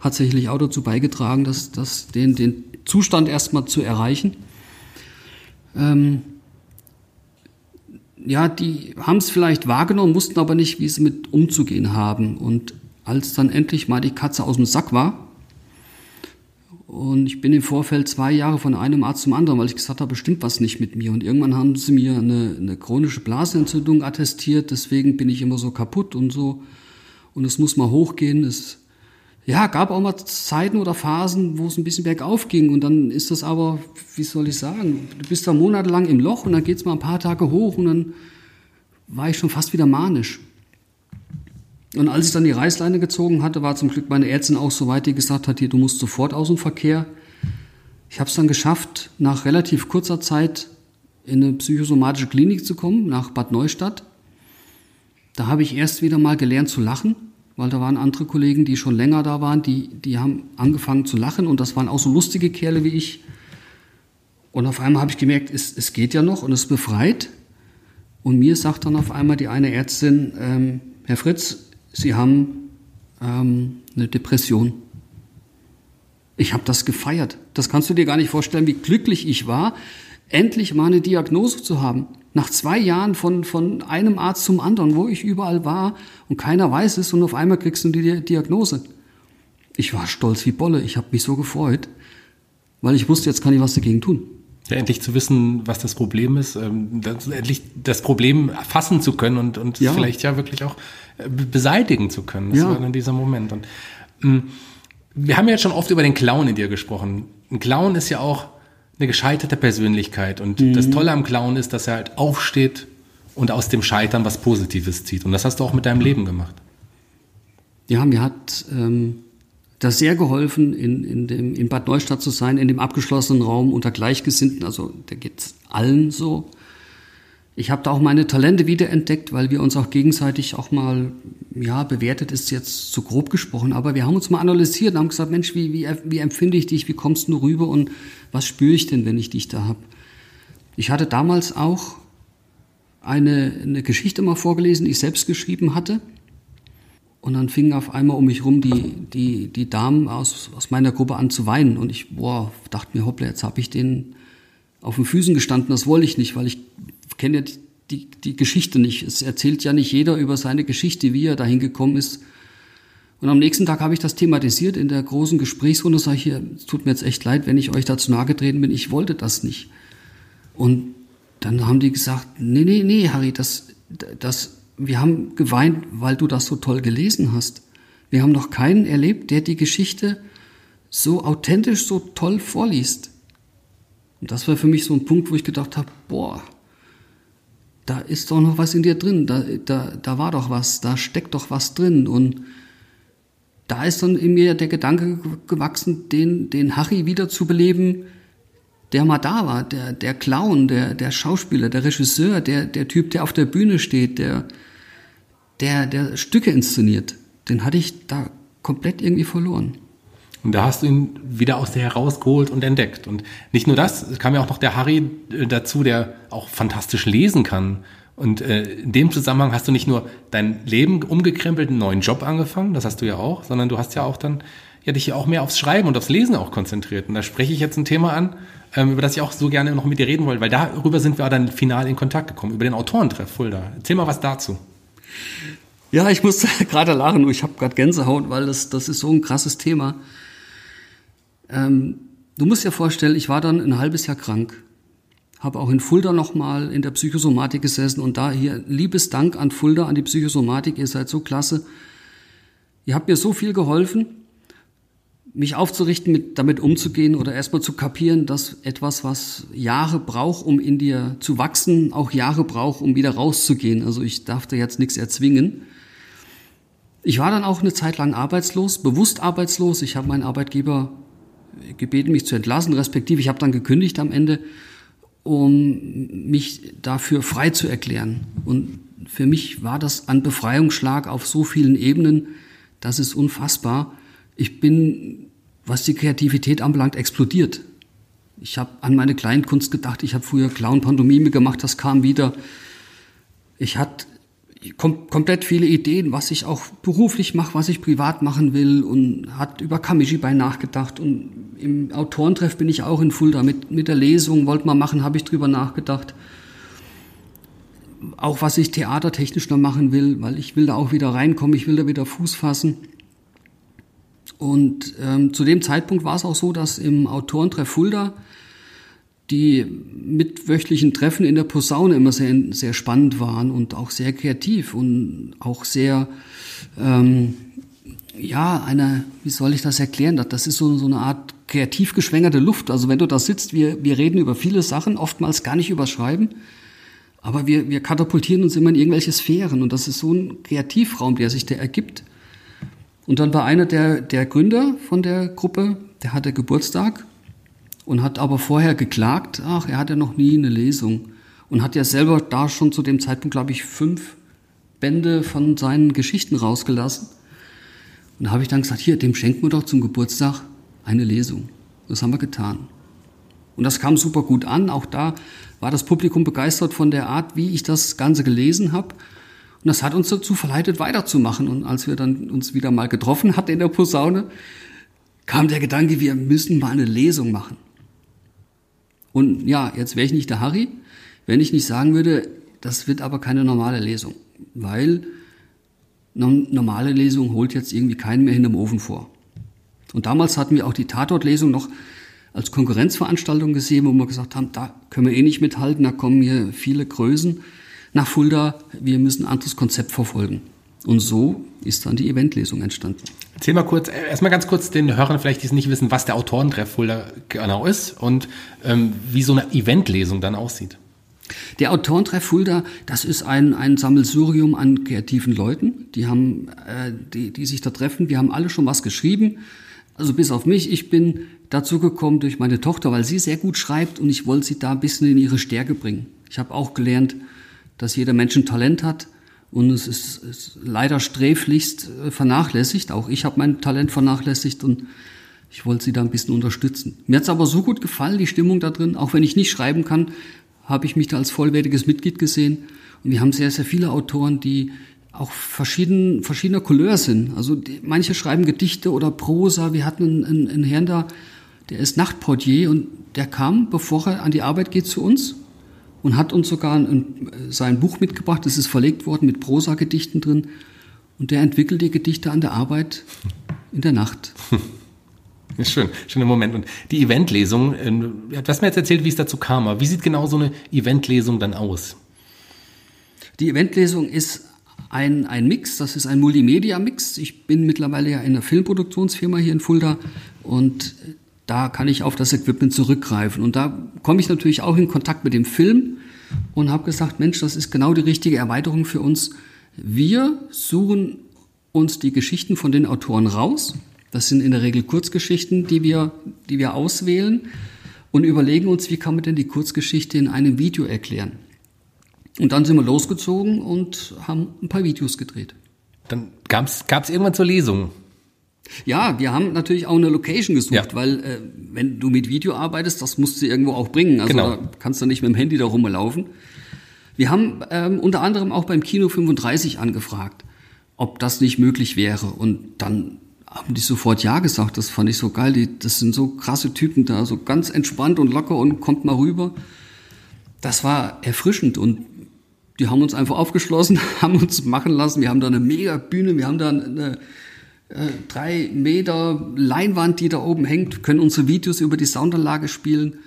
hat sicherlich auch dazu beigetragen, dass, dass den, den Zustand erstmal zu erreichen. Ähm, ja, die haben es vielleicht wahrgenommen, wussten aber nicht, wie sie mit umzugehen haben. Und als dann endlich mal die Katze aus dem Sack war, und ich bin im Vorfeld zwei Jahre von einem Arzt zum anderen, weil ich gesagt habe, bestimmt was nicht mit mir. Und irgendwann haben sie mir eine, eine chronische Blasenentzündung attestiert, deswegen bin ich immer so kaputt und so. Und es muss mal hochgehen. Es ja, gab auch mal Zeiten oder Phasen, wo es ein bisschen bergauf ging und dann ist das aber, wie soll ich sagen, du bist da monatelang im Loch und dann geht's mal ein paar Tage hoch und dann war ich schon fast wieder manisch. Und als ich dann die Reißleine gezogen hatte, war zum Glück meine Ärztin auch so weit, die gesagt hat, hier, du musst sofort aus dem Verkehr. Ich habe es dann geschafft, nach relativ kurzer Zeit in eine psychosomatische Klinik zu kommen, nach Bad Neustadt. Da habe ich erst wieder mal gelernt zu lachen weil da waren andere Kollegen, die schon länger da waren, die, die haben angefangen zu lachen und das waren auch so lustige Kerle wie ich. Und auf einmal habe ich gemerkt, es, es geht ja noch und es befreit. Und mir sagt dann auf einmal die eine Ärztin, ähm, Herr Fritz, Sie haben ähm, eine Depression. Ich habe das gefeiert. Das kannst du dir gar nicht vorstellen, wie glücklich ich war, endlich mal eine Diagnose zu haben. Nach zwei Jahren von, von einem Arzt zum anderen, wo ich überall war und keiner weiß es und auf einmal kriegst du die Diagnose. Ich war stolz wie Bolle. Ich habe mich so gefreut, weil ich wusste, jetzt kann ich was dagegen tun. Ja, endlich zu wissen, was das Problem ist, ähm, das, endlich das Problem erfassen zu können und, und ja. vielleicht ja wirklich auch äh, beseitigen zu können. Das ja. war dann dieser Moment. Und mm, wir haben ja jetzt schon oft über den Clown in dir gesprochen. Ein Clown ist ja auch eine gescheiterte Persönlichkeit. Und mhm. das Tolle am Clown ist, dass er halt aufsteht und aus dem Scheitern was Positives zieht. Und das hast du auch mit deinem Leben gemacht. Ja, mir hat ähm, das sehr geholfen, in, in, dem, in Bad Neustadt zu sein, in dem abgeschlossenen Raum unter Gleichgesinnten. Also da geht's allen so. Ich habe da auch meine Talente wiederentdeckt, weil wir uns auch gegenseitig auch mal, ja, bewertet ist jetzt zu grob gesprochen, aber wir haben uns mal analysiert und haben gesagt, Mensch, wie, wie, wie empfinde ich dich, wie kommst du rüber und was spüre ich denn, wenn ich dich da hab? Ich hatte damals auch eine, eine Geschichte mal vorgelesen, die ich selbst geschrieben hatte. Und dann fingen auf einmal um mich rum die, die, die Damen aus, aus meiner Gruppe an zu weinen. Und ich boah, dachte mir, hoppla, jetzt habe ich den auf den Füßen gestanden. Das wollte ich nicht, weil ich kenne ja die, die, Geschichte nicht. Es erzählt ja nicht jeder über seine Geschichte, wie er dahin gekommen ist. Und am nächsten Tag habe ich das thematisiert in der großen Gesprächsrunde. Sage ich hier, es tut mir jetzt echt leid, wenn ich euch dazu nahe getreten bin. Ich wollte das nicht. Und dann haben die gesagt, nee, nee, nee, Harry, das, das, wir haben geweint, weil du das so toll gelesen hast. Wir haben noch keinen erlebt, der die Geschichte so authentisch, so toll vorliest. Und das war für mich so ein Punkt, wo ich gedacht habe, boah, da ist doch noch was in dir drin, da, da, da war doch was, da steckt doch was drin. Und da ist dann in mir der Gedanke gewachsen, den, den Harry wieder zu beleben, der mal da war, der, der Clown, der, der Schauspieler, der Regisseur, der, der Typ, der auf der Bühne steht, der, der, der Stücke inszeniert, den hatte ich da komplett irgendwie verloren. Und da hast du ihn wieder aus der herausgeholt und entdeckt. Und nicht nur das, es kam ja auch noch der Harry äh, dazu, der auch fantastisch lesen kann. Und äh, in dem Zusammenhang hast du nicht nur dein Leben umgekrempelt, einen neuen Job angefangen, das hast du ja auch, sondern du hast ja auch dann ja dich ja auch mehr aufs Schreiben und aufs Lesen auch konzentriert. Und da spreche ich jetzt ein Thema an, ähm, über das ich auch so gerne noch mit dir reden wollte, weil darüber sind wir dann final in Kontakt gekommen, über den Autorentreff Fulda. Erzähl mal was dazu. Ja, ich muss gerade lachen, ich habe gerade Gänsehaut, weil das, das ist so ein krasses Thema. Ähm, du musst dir vorstellen, ich war dann ein halbes Jahr krank, habe auch in Fulda nochmal in der Psychosomatik gesessen und da hier liebes Dank an Fulda, an die Psychosomatik, ihr seid so klasse. Ihr habt mir so viel geholfen, mich aufzurichten, mit, damit umzugehen oder erstmal zu kapieren, dass etwas, was Jahre braucht, um in dir zu wachsen, auch Jahre braucht, um wieder rauszugehen. Also ich darf da jetzt nichts erzwingen. Ich war dann auch eine Zeit lang arbeitslos, bewusst arbeitslos. Ich habe meinen Arbeitgeber gebeten, mich zu entlassen, respektive ich habe dann gekündigt am Ende, um mich dafür frei zu erklären. Und für mich war das ein Befreiungsschlag auf so vielen Ebenen, das ist unfassbar. Ich bin, was die Kreativität anbelangt, explodiert. Ich habe an meine Kleinkunst gedacht, ich habe früher Clown-Pantomime gemacht, das kam wieder. Ich hatte kom komplett viele Ideen, was ich auch beruflich mache, was ich privat machen will und hat über Kamishibai nachgedacht und im Autorentreff bin ich auch in Fulda mit, mit der Lesung, wollte mal machen, habe ich drüber nachgedacht. Auch was ich theatertechnisch noch machen will, weil ich will da auch wieder reinkommen, ich will da wieder Fuß fassen. Und ähm, zu dem Zeitpunkt war es auch so, dass im Autorentreff Fulda die mitwöchlichen Treffen in der Posaune immer sehr, sehr spannend waren und auch sehr kreativ und auch sehr, ähm, ja, eine, wie soll ich das erklären? Das ist so, so eine Art kreativ geschwängerte Luft. Also wenn du da sitzt, wir, wir reden über viele Sachen, oftmals gar nicht überschreiben, aber wir, wir katapultieren uns immer in irgendwelche Sphären und das ist so ein Kreativraum, der sich da ergibt. Und dann war einer der, der Gründer von der Gruppe, der hatte Geburtstag und hat aber vorher geklagt, ach, er hatte noch nie eine Lesung und hat ja selber da schon zu dem Zeitpunkt, glaube ich, fünf Bände von seinen Geschichten rausgelassen. Und da habe ich dann gesagt, hier, dem schenken wir doch zum Geburtstag eine Lesung. Das haben wir getan. Und das kam super gut an. Auch da war das Publikum begeistert von der Art, wie ich das Ganze gelesen habe. Und das hat uns dazu verleitet, weiterzumachen. Und als wir dann uns wieder mal getroffen hatten in der Posaune, kam der Gedanke, wir müssen mal eine Lesung machen. Und ja, jetzt wäre ich nicht der Harry, wenn ich nicht sagen würde, das wird aber keine normale Lesung, weil normale Lesung holt jetzt irgendwie keinen mehr hinterm Ofen vor. Und damals hatten wir auch die Tatortlesung noch als Konkurrenzveranstaltung gesehen, wo wir gesagt haben, da können wir eh nicht mithalten, da kommen hier viele Größen nach Fulda, wir müssen ein anderes Konzept verfolgen. Und so ist dann die Eventlesung entstanden. Erzähl mal kurz, äh, erstmal ganz kurz den Hörern vielleicht, die es nicht wissen, was der Autorentreff Fulda genau ist und ähm, wie so eine Eventlesung dann aussieht. Der Autorentreff Fulda, das ist ein, ein Sammelsurium an kreativen Leuten, die haben, äh, die, die sich da treffen. Wir haben alle schon was geschrieben. Also bis auf mich, ich bin dazu gekommen durch meine Tochter, weil sie sehr gut schreibt und ich wollte sie da ein bisschen in ihre Stärke bringen. Ich habe auch gelernt, dass jeder Mensch ein Talent hat und es ist, ist leider sträflichst äh, vernachlässigt. Auch ich habe mein Talent vernachlässigt und ich wollte sie da ein bisschen unterstützen. Mir hat's aber so gut gefallen, die Stimmung da drin, auch wenn ich nicht schreiben kann, habe ich mich da als vollwertiges Mitglied gesehen. Und wir haben sehr, sehr viele Autoren, die auch verschieden, verschiedener Couleur sind. Also die, manche schreiben Gedichte oder Prosa. Wir hatten einen, einen, einen Herrn da, der ist Nachtportier und der kam, bevor er an die Arbeit geht, zu uns und hat uns sogar ein, sein Buch mitgebracht. Das ist verlegt worden mit Prosa-Gedichten drin. Und der entwickelt die Gedichte an der Arbeit in der Nacht. Schön, schöner Moment. Und die Eventlesung, ähm, du hast mir jetzt erzählt, wie es dazu kam. Aber wie sieht genau so eine Eventlesung dann aus? Die Eventlesung ist ein, ein Mix, das ist ein Multimedia-Mix. Ich bin mittlerweile ja in einer Filmproduktionsfirma hier in Fulda und da kann ich auf das Equipment zurückgreifen. Und da komme ich natürlich auch in Kontakt mit dem Film und habe gesagt, Mensch, das ist genau die richtige Erweiterung für uns. Wir suchen uns die Geschichten von den Autoren raus. Das sind in der Regel Kurzgeschichten, die wir, die wir auswählen und überlegen uns, wie kann man denn die Kurzgeschichte in einem Video erklären. Und dann sind wir losgezogen und haben ein paar Videos gedreht. Dann gab es irgendwann zur Lesung ja, wir haben natürlich auch eine Location gesucht, ja. weil äh, wenn du mit Video arbeitest, das musst du irgendwo auch bringen. Also genau. da kannst du nicht mit dem Handy da rumlaufen. Wir haben ähm, unter anderem auch beim Kino 35 angefragt, ob das nicht möglich wäre. Und dann haben die sofort Ja gesagt. Das fand ich so geil. Die, das sind so krasse Typen da, so ganz entspannt und locker und kommt mal rüber. Das war erfrischend und die haben uns einfach aufgeschlossen, haben uns machen lassen. Wir haben da eine mega Bühne, wir haben da eine drei Meter Leinwand, die da oben hängt, können unsere Videos über die Soundanlage spielen.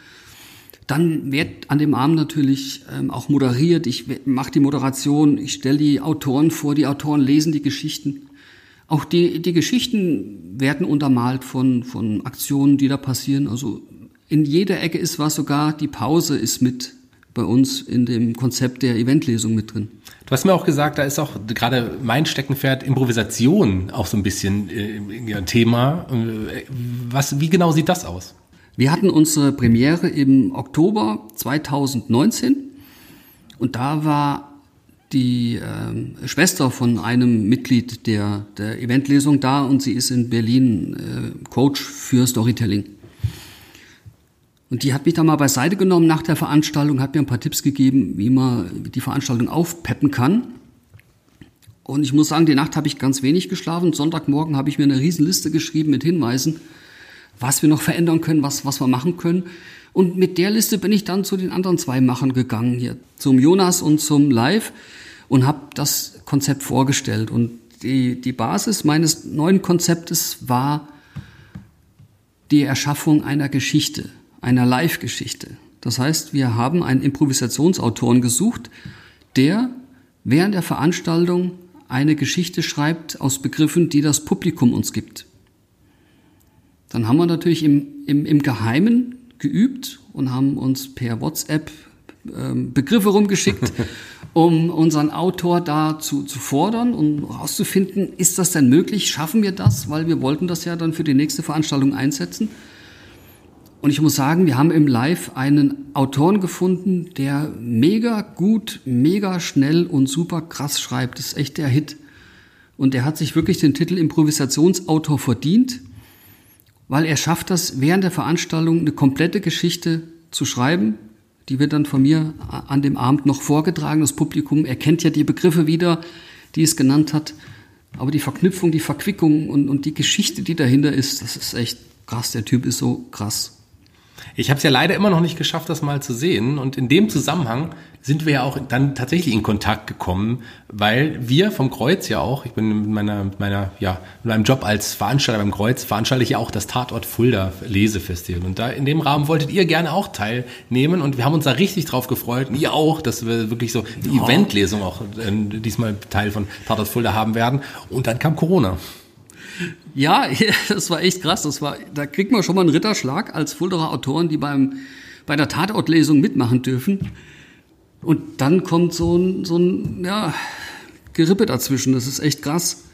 Dann wird an dem Abend natürlich ähm, auch moderiert. Ich mache die Moderation, ich stelle die Autoren vor, die Autoren lesen die Geschichten. Auch die, die Geschichten werden untermalt von, von Aktionen, die da passieren. Also in jeder Ecke ist was, sogar die Pause ist mit bei uns in dem Konzept der Eventlesung mit drin. Du hast mir auch gesagt, da ist auch gerade mein Steckenpferd Improvisation auch so ein bisschen äh, ein Thema. Äh, was, wie genau sieht das aus? Wir hatten unsere Premiere im Oktober 2019 und da war die äh, Schwester von einem Mitglied der, der Eventlesung da und sie ist in Berlin äh, Coach für Storytelling. Und die hat mich da mal beiseite genommen nach der Veranstaltung, hat mir ein paar Tipps gegeben, wie man die Veranstaltung aufpeppen kann. Und ich muss sagen, die Nacht habe ich ganz wenig geschlafen. Sonntagmorgen habe ich mir eine Riesenliste geschrieben mit Hinweisen, was wir noch verändern können, was, was wir machen können. Und mit der Liste bin ich dann zu den anderen zwei Machern gegangen, hier zum Jonas und zum Live und habe das Konzept vorgestellt. Und die, die Basis meines neuen Konzeptes war die Erschaffung einer Geschichte einer Live-Geschichte. Das heißt, wir haben einen Improvisationsautoren gesucht, der während der Veranstaltung eine Geschichte schreibt aus Begriffen, die das Publikum uns gibt. Dann haben wir natürlich im, im, im Geheimen geübt und haben uns per WhatsApp ähm, Begriffe rumgeschickt, um unseren Autor da zu, zu fordern und herauszufinden, ist das denn möglich? Schaffen wir das? Weil wir wollten das ja dann für die nächste Veranstaltung einsetzen. Und ich muss sagen, wir haben im Live einen Autoren gefunden, der mega gut, mega schnell und super krass schreibt. Das ist echt der Hit. Und er hat sich wirklich den Titel Improvisationsautor verdient, weil er schafft das während der Veranstaltung eine komplette Geschichte zu schreiben. Die wird dann von mir an dem Abend noch vorgetragen. Das Publikum erkennt ja die Begriffe wieder, die es genannt hat. Aber die Verknüpfung, die Verquickung und, und die Geschichte, die dahinter ist, das ist echt krass. Der Typ ist so krass. Ich habe es ja leider immer noch nicht geschafft, das mal zu sehen. Und in dem Zusammenhang sind wir ja auch dann tatsächlich in Kontakt gekommen, weil wir vom Kreuz ja auch, ich bin mit meiner, meiner, ja, mit meinem Job als Veranstalter beim Kreuz, veranstalte ich ja auch das Tatort Fulda Lesefestival. Und da in dem Rahmen wolltet ihr gerne auch teilnehmen und wir haben uns da richtig drauf gefreut und ihr auch, dass wir wirklich so die ja. Eventlesung auch äh, diesmal Teil von Tatort Fulda haben werden. Und dann kam Corona. Ja, das war echt krass. Das war, da kriegt man schon mal einen Ritterschlag als Fulderer Autoren, die beim, bei der Tatortlesung mitmachen dürfen. Und dann kommt so ein, so ein ja, Gerippe dazwischen. Das ist echt krass.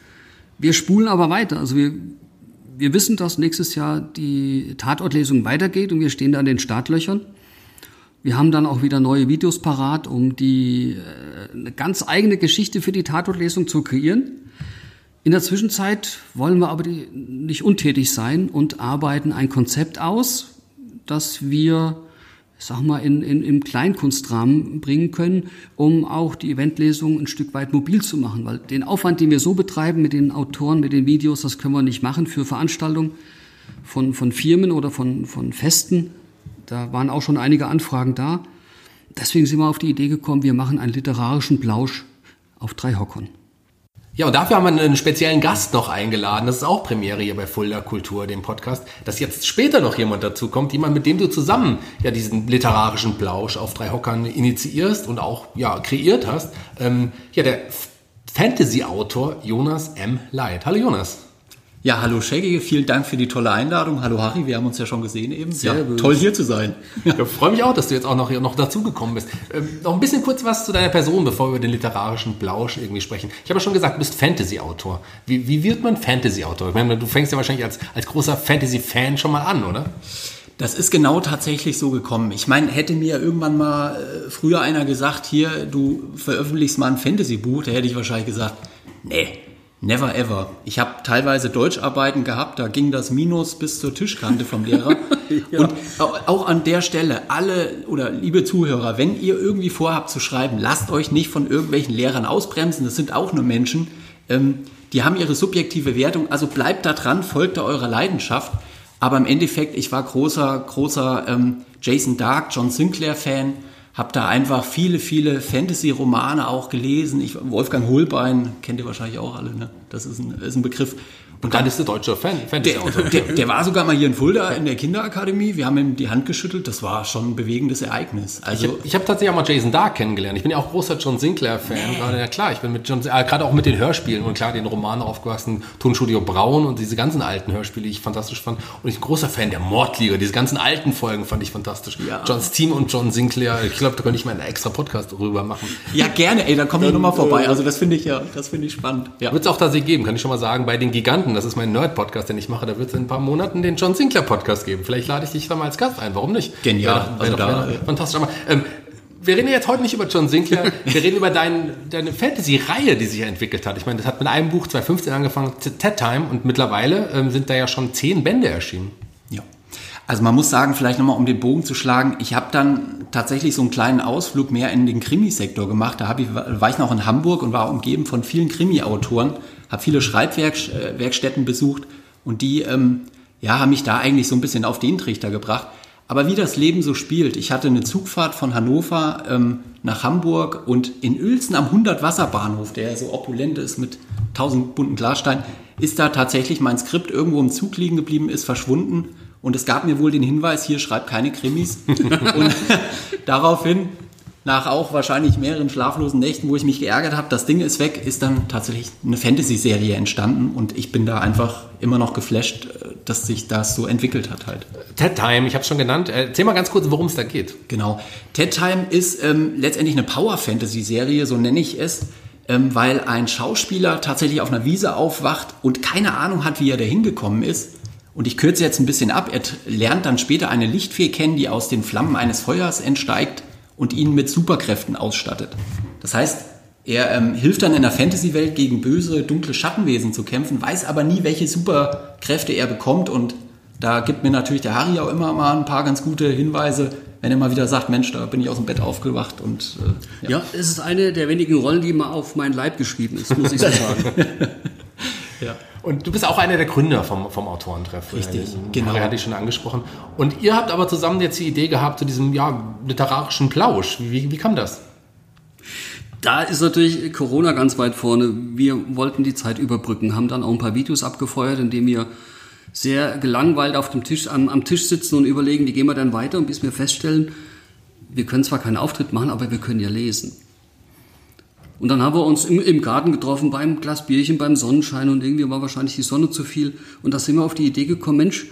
Wir spulen aber weiter. Also wir, wir wissen, dass nächstes Jahr die Tatortlesung weitergeht und wir stehen da an den Startlöchern. Wir haben dann auch wieder neue Videos parat, um die äh, eine ganz eigene Geschichte für die Tatortlesung zu kreieren. In der Zwischenzeit wollen wir aber die, nicht untätig sein und arbeiten ein Konzept aus, das wir sag mal, in, in, im Kleinkunstrahmen bringen können, um auch die Eventlesung ein Stück weit mobil zu machen. Weil den Aufwand, den wir so betreiben mit den Autoren, mit den Videos, das können wir nicht machen für Veranstaltungen von, von Firmen oder von, von Festen. Da waren auch schon einige Anfragen da. Deswegen sind wir auf die Idee gekommen, wir machen einen literarischen Plausch auf drei Hockern. Ja, und dafür haben wir einen speziellen Gast noch eingeladen. Das ist auch Premiere hier bei Fulda Kultur, dem Podcast, dass jetzt später noch jemand dazu kommt, jemand, mit dem du zusammen ja diesen literarischen Plausch auf drei Hockern initiierst und auch ja kreiert hast. Ähm, ja, der Fantasy-Autor Jonas M. Leid. Hallo Jonas. Ja, hallo Shaggy, vielen Dank für die tolle Einladung. Hallo Harry, wir haben uns ja schon gesehen eben. Sehr ja, toll hier zu sein. Ja, freue mich auch, dass du jetzt auch noch, noch dazugekommen bist. Ähm, noch ein bisschen kurz was zu deiner Person, bevor wir über den literarischen Blausch irgendwie sprechen. Ich habe ja schon gesagt, du bist Fantasy-Autor. Wie, wie wird man Fantasy-Autor? Ich meine, du fängst ja wahrscheinlich als, als großer Fantasy-Fan schon mal an, oder? Das ist genau tatsächlich so gekommen. Ich meine, hätte mir irgendwann mal äh, früher einer gesagt, hier, du veröffentlichst mal ein Fantasy-Buch, da hätte ich wahrscheinlich gesagt, nee, never ever. Ich habe teilweise Deutscharbeiten gehabt, da ging das Minus bis zur Tischkante vom Lehrer. Und au- auch an der Stelle, alle oder liebe Zuhörer, wenn ihr irgendwie vorhabt zu schreiben, lasst euch nicht von irgendwelchen Lehrern ausbremsen. Das sind auch nur Menschen. Ähm, die haben ihre subjektive Wertung. Also bleibt da dran, folgt da eurer Leidenschaft. Aber im Endeffekt, ich war großer, großer ähm, Jason Dark, John Sinclair-Fan. Habe da einfach viele, viele Fantasy-Romane auch gelesen. Ich, Wolfgang Holbein kennt ihr wahrscheinlich auch alle. Ne? Das ist ein, ist ein Begriff. Und dann ist du deutscher Fan, Der, Fantasy-Autor. der, der war sogar mal hier in Fulda in der Kinderakademie. Wir haben ihm die Hand geschüttelt. Das war schon ein bewegendes Ereignis. Ich Also habe ich hab tatsächlich auch mal Jason Dark kennengelernt. Ich bin ja auch großer John Sinclair-Fan. Gerade, Ja klar, ich bin mit John, äh, gerade auch mit den Hörspielen und klar den Romanen aufgewachsen, Tonstudio Braun und diese ganzen alten Hörspiele, die ich fantastisch fand. Und ich bin großer Fan der Mordliga. Diese ganzen alten Folgen fand ich fantastisch. Ja. John's Team und John Sinclair. Ich glaube, da könnte ich mal einen extra Podcast drüber machen. ja gerne. Ey, dann komm ich nochmal vorbei. Also das finde ich ja, das finde ich spannend. Ja. Wird es auch tatsächlich geben, kann ich schon mal sagen, bei den Giganten, das ist mein Nerd-Podcast, den ich mache, da wird es in ein paar Monaten den John Sinclair-Podcast geben. Vielleicht lade ich dich da mal als Gast ein, warum nicht? Genial. Wäre doch, wäre Also doch, da- wäre doch fantastisch. Aber, ähm, wir reden jetzt heute nicht über John Sinclair, wir reden über dein, deine Fantasy-Reihe, die sich ja entwickelt hat. Ich meine, das hat mit einem Buch 2015 angefangen, Ted Time, und mittlerweile ähm, sind da ja schon zehn Bände erschienen. Ja. Also man muss sagen, vielleicht nochmal um den Bogen zu schlagen, ich habe dann tatsächlich so einen kleinen Ausflug mehr in den Krimisektor gemacht. Da ich, war ich noch in Hamburg und war umgeben von vielen Krimi-Autoren, habe viele Schreibwerkstätten besucht und die ähm, ja, haben mich da eigentlich so ein bisschen auf den Trichter gebracht. Aber wie das Leben so spielt, ich hatte eine Zugfahrt von Hannover ähm, nach Hamburg und in Uelzen am 100-Wasserbahnhof, der so opulent ist mit 1000 bunten Glassteinen, ist da tatsächlich mein Skript irgendwo im Zug liegen geblieben, ist verschwunden. Und es gab mir wohl den Hinweis, hier schreibt keine Krimis. und daraufhin, nach auch wahrscheinlich mehreren schlaflosen Nächten, wo ich mich geärgert habe, das Ding ist weg, ist dann tatsächlich eine Fantasy-Serie entstanden. Und ich bin da einfach immer noch geflasht, äh, dass sich das so entwickelt hat halt. Ted Time, ich habe es schon genannt. Äh, Erzähl mal ganz kurz, worum es da geht. Genau. Ted Time ist ähm, letztendlich eine Power-Fantasy-Serie, so nenne ich es, ähm, weil ein Schauspieler tatsächlich auf einer Wiese aufwacht und keine Ahnung hat, wie er da hingekommen ist. Und ich kürze jetzt ein bisschen ab. Er lernt dann später eine Lichtfee kennen, die aus den Flammen eines Feuers entsteigt und ihn mit Superkräften ausstattet. Das heißt, er ähm, hilft dann in der Fantasy-Welt gegen böse, dunkle Schattenwesen zu kämpfen, weiß aber nie, welche Superkräfte er bekommt. Und da gibt mir natürlich der Harry auch immer mal ein paar ganz gute Hinweise, wenn er mal wieder sagt, Mensch, da bin ich aus dem Bett aufgewacht und äh, Ja, es ist eine der wenigen Rollen, die mal auf meinen Leib geschrieben ist, muss ich so sagen. Und du bist auch einer der Gründer vom, vom Autorentreff. Richtig, genau. genau. Harry hatte ich schon angesprochen. Und ihr habt aber zusammen jetzt die Idee gehabt zu diesem ja, literarischen Plausch. Wie, wie, wie kam das? Da ist natürlich Corona ganz weit vorne. Wir wollten die Zeit überbrücken, haben dann auch ein paar Videos abgefeuert, indem wir sehr gelangweilt auf dem Tisch, am, am Tisch sitzen und überlegen, wie gehen wir dann weiter, und bis wir feststellen, wir können zwar keinen Auftritt machen, aber wir können ja lesen. Und dann haben wir uns im, im Garten getroffen beim Glas Bierchen, beim Sonnenschein und irgendwie war wahrscheinlich die Sonne zu viel. Und da sind wir auf die Idee gekommen, Mensch,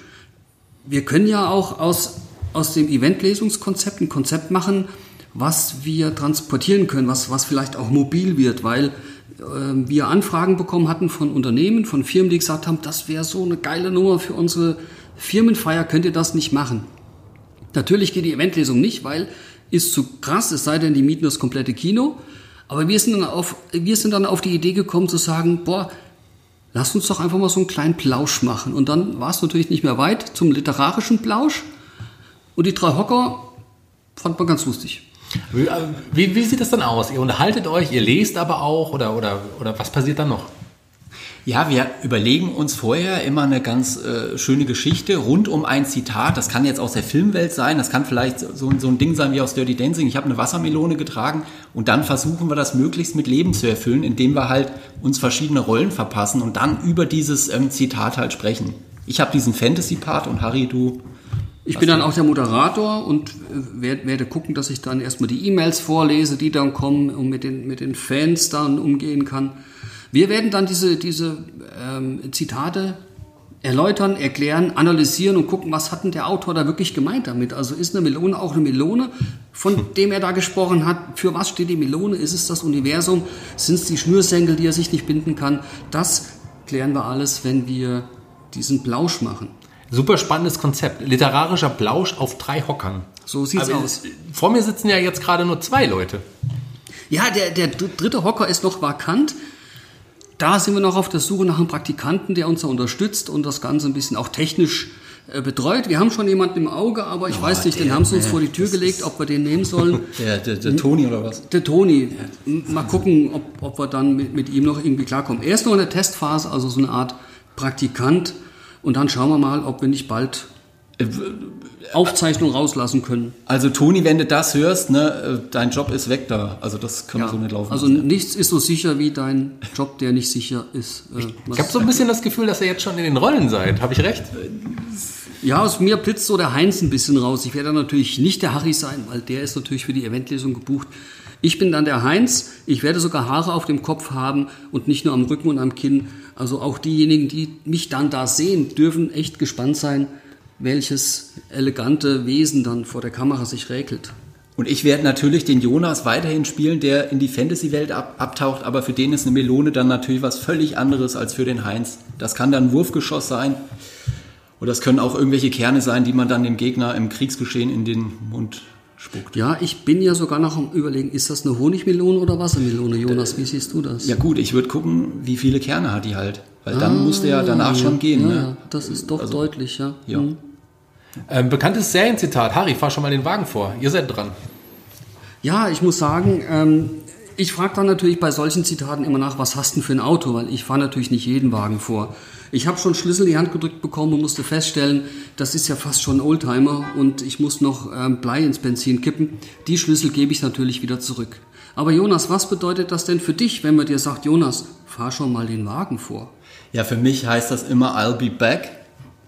wir können ja auch aus, aus dem Eventlesungskonzept ein Konzept machen, was wir transportieren können, was, was vielleicht auch mobil wird, weil äh, wir Anfragen bekommen hatten von Unternehmen, von Firmen, die gesagt haben, das wäre so eine geile Nummer für unsere Firmenfeier, könnt ihr das nicht machen? Natürlich geht die Eventlesung nicht, weil ist zu krass, es sei denn, die mieten das komplette Kino. Aber wir sind dann auf, wir sind dann auf die Idee gekommen zu sagen, boah, lass uns doch einfach mal so einen kleinen Plausch machen. Und dann war es natürlich nicht mehr weit zum literarischen Plausch. Und die drei Hocker fand man ganz lustig. Wie, wie, wie sieht das dann aus? Ihr unterhaltet euch, ihr lest aber auch oder, oder, oder was passiert dann noch? Ja, wir überlegen uns vorher immer eine ganz äh, schöne Geschichte rund um ein Zitat. Das kann jetzt aus der Filmwelt sein, das kann vielleicht so, so ein Ding sein wie aus Dirty Dancing. Ich habe eine Wassermelone getragen und dann versuchen wir das möglichst mit Leben zu erfüllen, indem wir halt uns verschiedene Rollen verpassen und dann über dieses ähm, Zitat halt sprechen. Ich habe diesen Fantasy-Part und Harry, du ich bin dann auch der Moderator und äh, werde, werde gucken, dass ich dann erstmal die E-Mails vorlese, die dann kommen und mit den, mit den Fans dann umgehen kann. Wir werden dann diese, diese ähm, Zitate erläutern, erklären, analysieren und gucken, was hat denn der Autor da wirklich gemeint damit. Also ist eine Melone auch eine Melone, von dem er da gesprochen hat? Für was steht die Melone? Ist es das Universum? Sind es die Schnürsenkel, die er sich nicht binden kann? Das klären wir alles, wenn wir diesen Plausch machen. Super spannendes Konzept. Literarischer Plausch auf drei Hockern. So sieht's Aber aus. Vor mir sitzen ja jetzt gerade nur zwei Leute. Ja, der, der dritte Hocker ist noch vakant. Da sind wir noch auf der Suche nach einem Praktikanten, der uns da unterstützt und das Ganze ein bisschen auch technisch äh, betreut. Wir haben schon jemanden im Auge, aber ich oh, weiß nicht, den haben sie uns vor die Tür gelegt, ob wir den nehmen sollen. Der, der, der Toni oder was? Der Toni. Mal gucken, ob, ob wir dann mit, mit ihm noch irgendwie klarkommen. Er ist noch in der Testphase, also so eine Art Praktikant. Und dann schauen wir mal, ob wir nicht bald Aufzeichnung rauslassen können. Also Toni, wenn du das hörst, ne, äh, dein Job ist weg da. Also das kann ja, so nicht laufen. Also lassen. nichts ist so sicher wie dein Job, der nicht sicher ist. Äh, ich habe so ein bisschen das Gefühl, dass ihr jetzt schon in den Rollen seid. Habe ich recht? Ja, aus mir blitzt so der Heinz ein bisschen raus. Ich werde dann natürlich nicht der Harry sein, weil der ist natürlich für die Eventlesung gebucht. Ich bin dann der Heinz. Ich werde sogar Haare auf dem Kopf haben und nicht nur am Rücken und am Kinn. Also auch diejenigen, die mich dann da sehen, dürfen echt gespannt sein, welches elegante Wesen dann vor der Kamera sich räkelt. Und ich werde natürlich den Jonas weiterhin spielen, der in die Fantasy-Welt ab, abtaucht, aber für den ist eine Melone dann natürlich was völlig anderes als für den Heinz. Das kann dann ein Wurfgeschoss sein oder das können auch irgendwelche Kerne sein, die man dann dem Gegner im Kriegsgeschehen in den Mund spuckt. Ja, ich bin ja sogar noch am Überlegen, ist das eine Honigmelone oder Wassermelone, Jonas? Wie siehst du das? Ja gut, ich würde gucken, wie viele Kerne hat die halt. Weil ah, dann muss der ja danach schon gehen. Ja, ne? das ist doch also, deutlich, ja. ja. Mhm. Ähm, bekanntes Serienzitat. Harry, fahr schon mal den Wagen vor. Ihr seid dran. Ja, ich muss sagen, ähm, ich frage dann natürlich bei solchen Zitaten immer nach, was hast du denn für ein Auto? Weil ich fahre natürlich nicht jeden Wagen vor. Ich habe schon Schlüssel in die Hand gedrückt bekommen und musste feststellen, das ist ja fast schon ein Oldtimer und ich muss noch ähm, Blei ins Benzin kippen. Die Schlüssel gebe ich natürlich wieder zurück. Aber Jonas, was bedeutet das denn für dich, wenn man dir sagt, Jonas, fahr schon mal den Wagen vor? Ja, für mich heißt das immer I'll be back.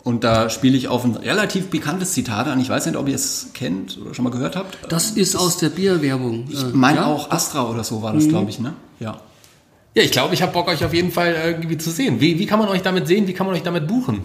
Und da spiele ich auf ein relativ bekanntes Zitat an. Ich weiß nicht, ob ihr es kennt oder schon mal gehört habt. Das ist aus der Bierwerbung. Ich meine ja? auch Astra oder so war das, mhm. glaube ich, ne? Ja. Ja, ich glaube, ich habe Bock, euch auf jeden Fall irgendwie zu sehen. Wie, wie kann man euch damit sehen? Wie kann man euch damit buchen?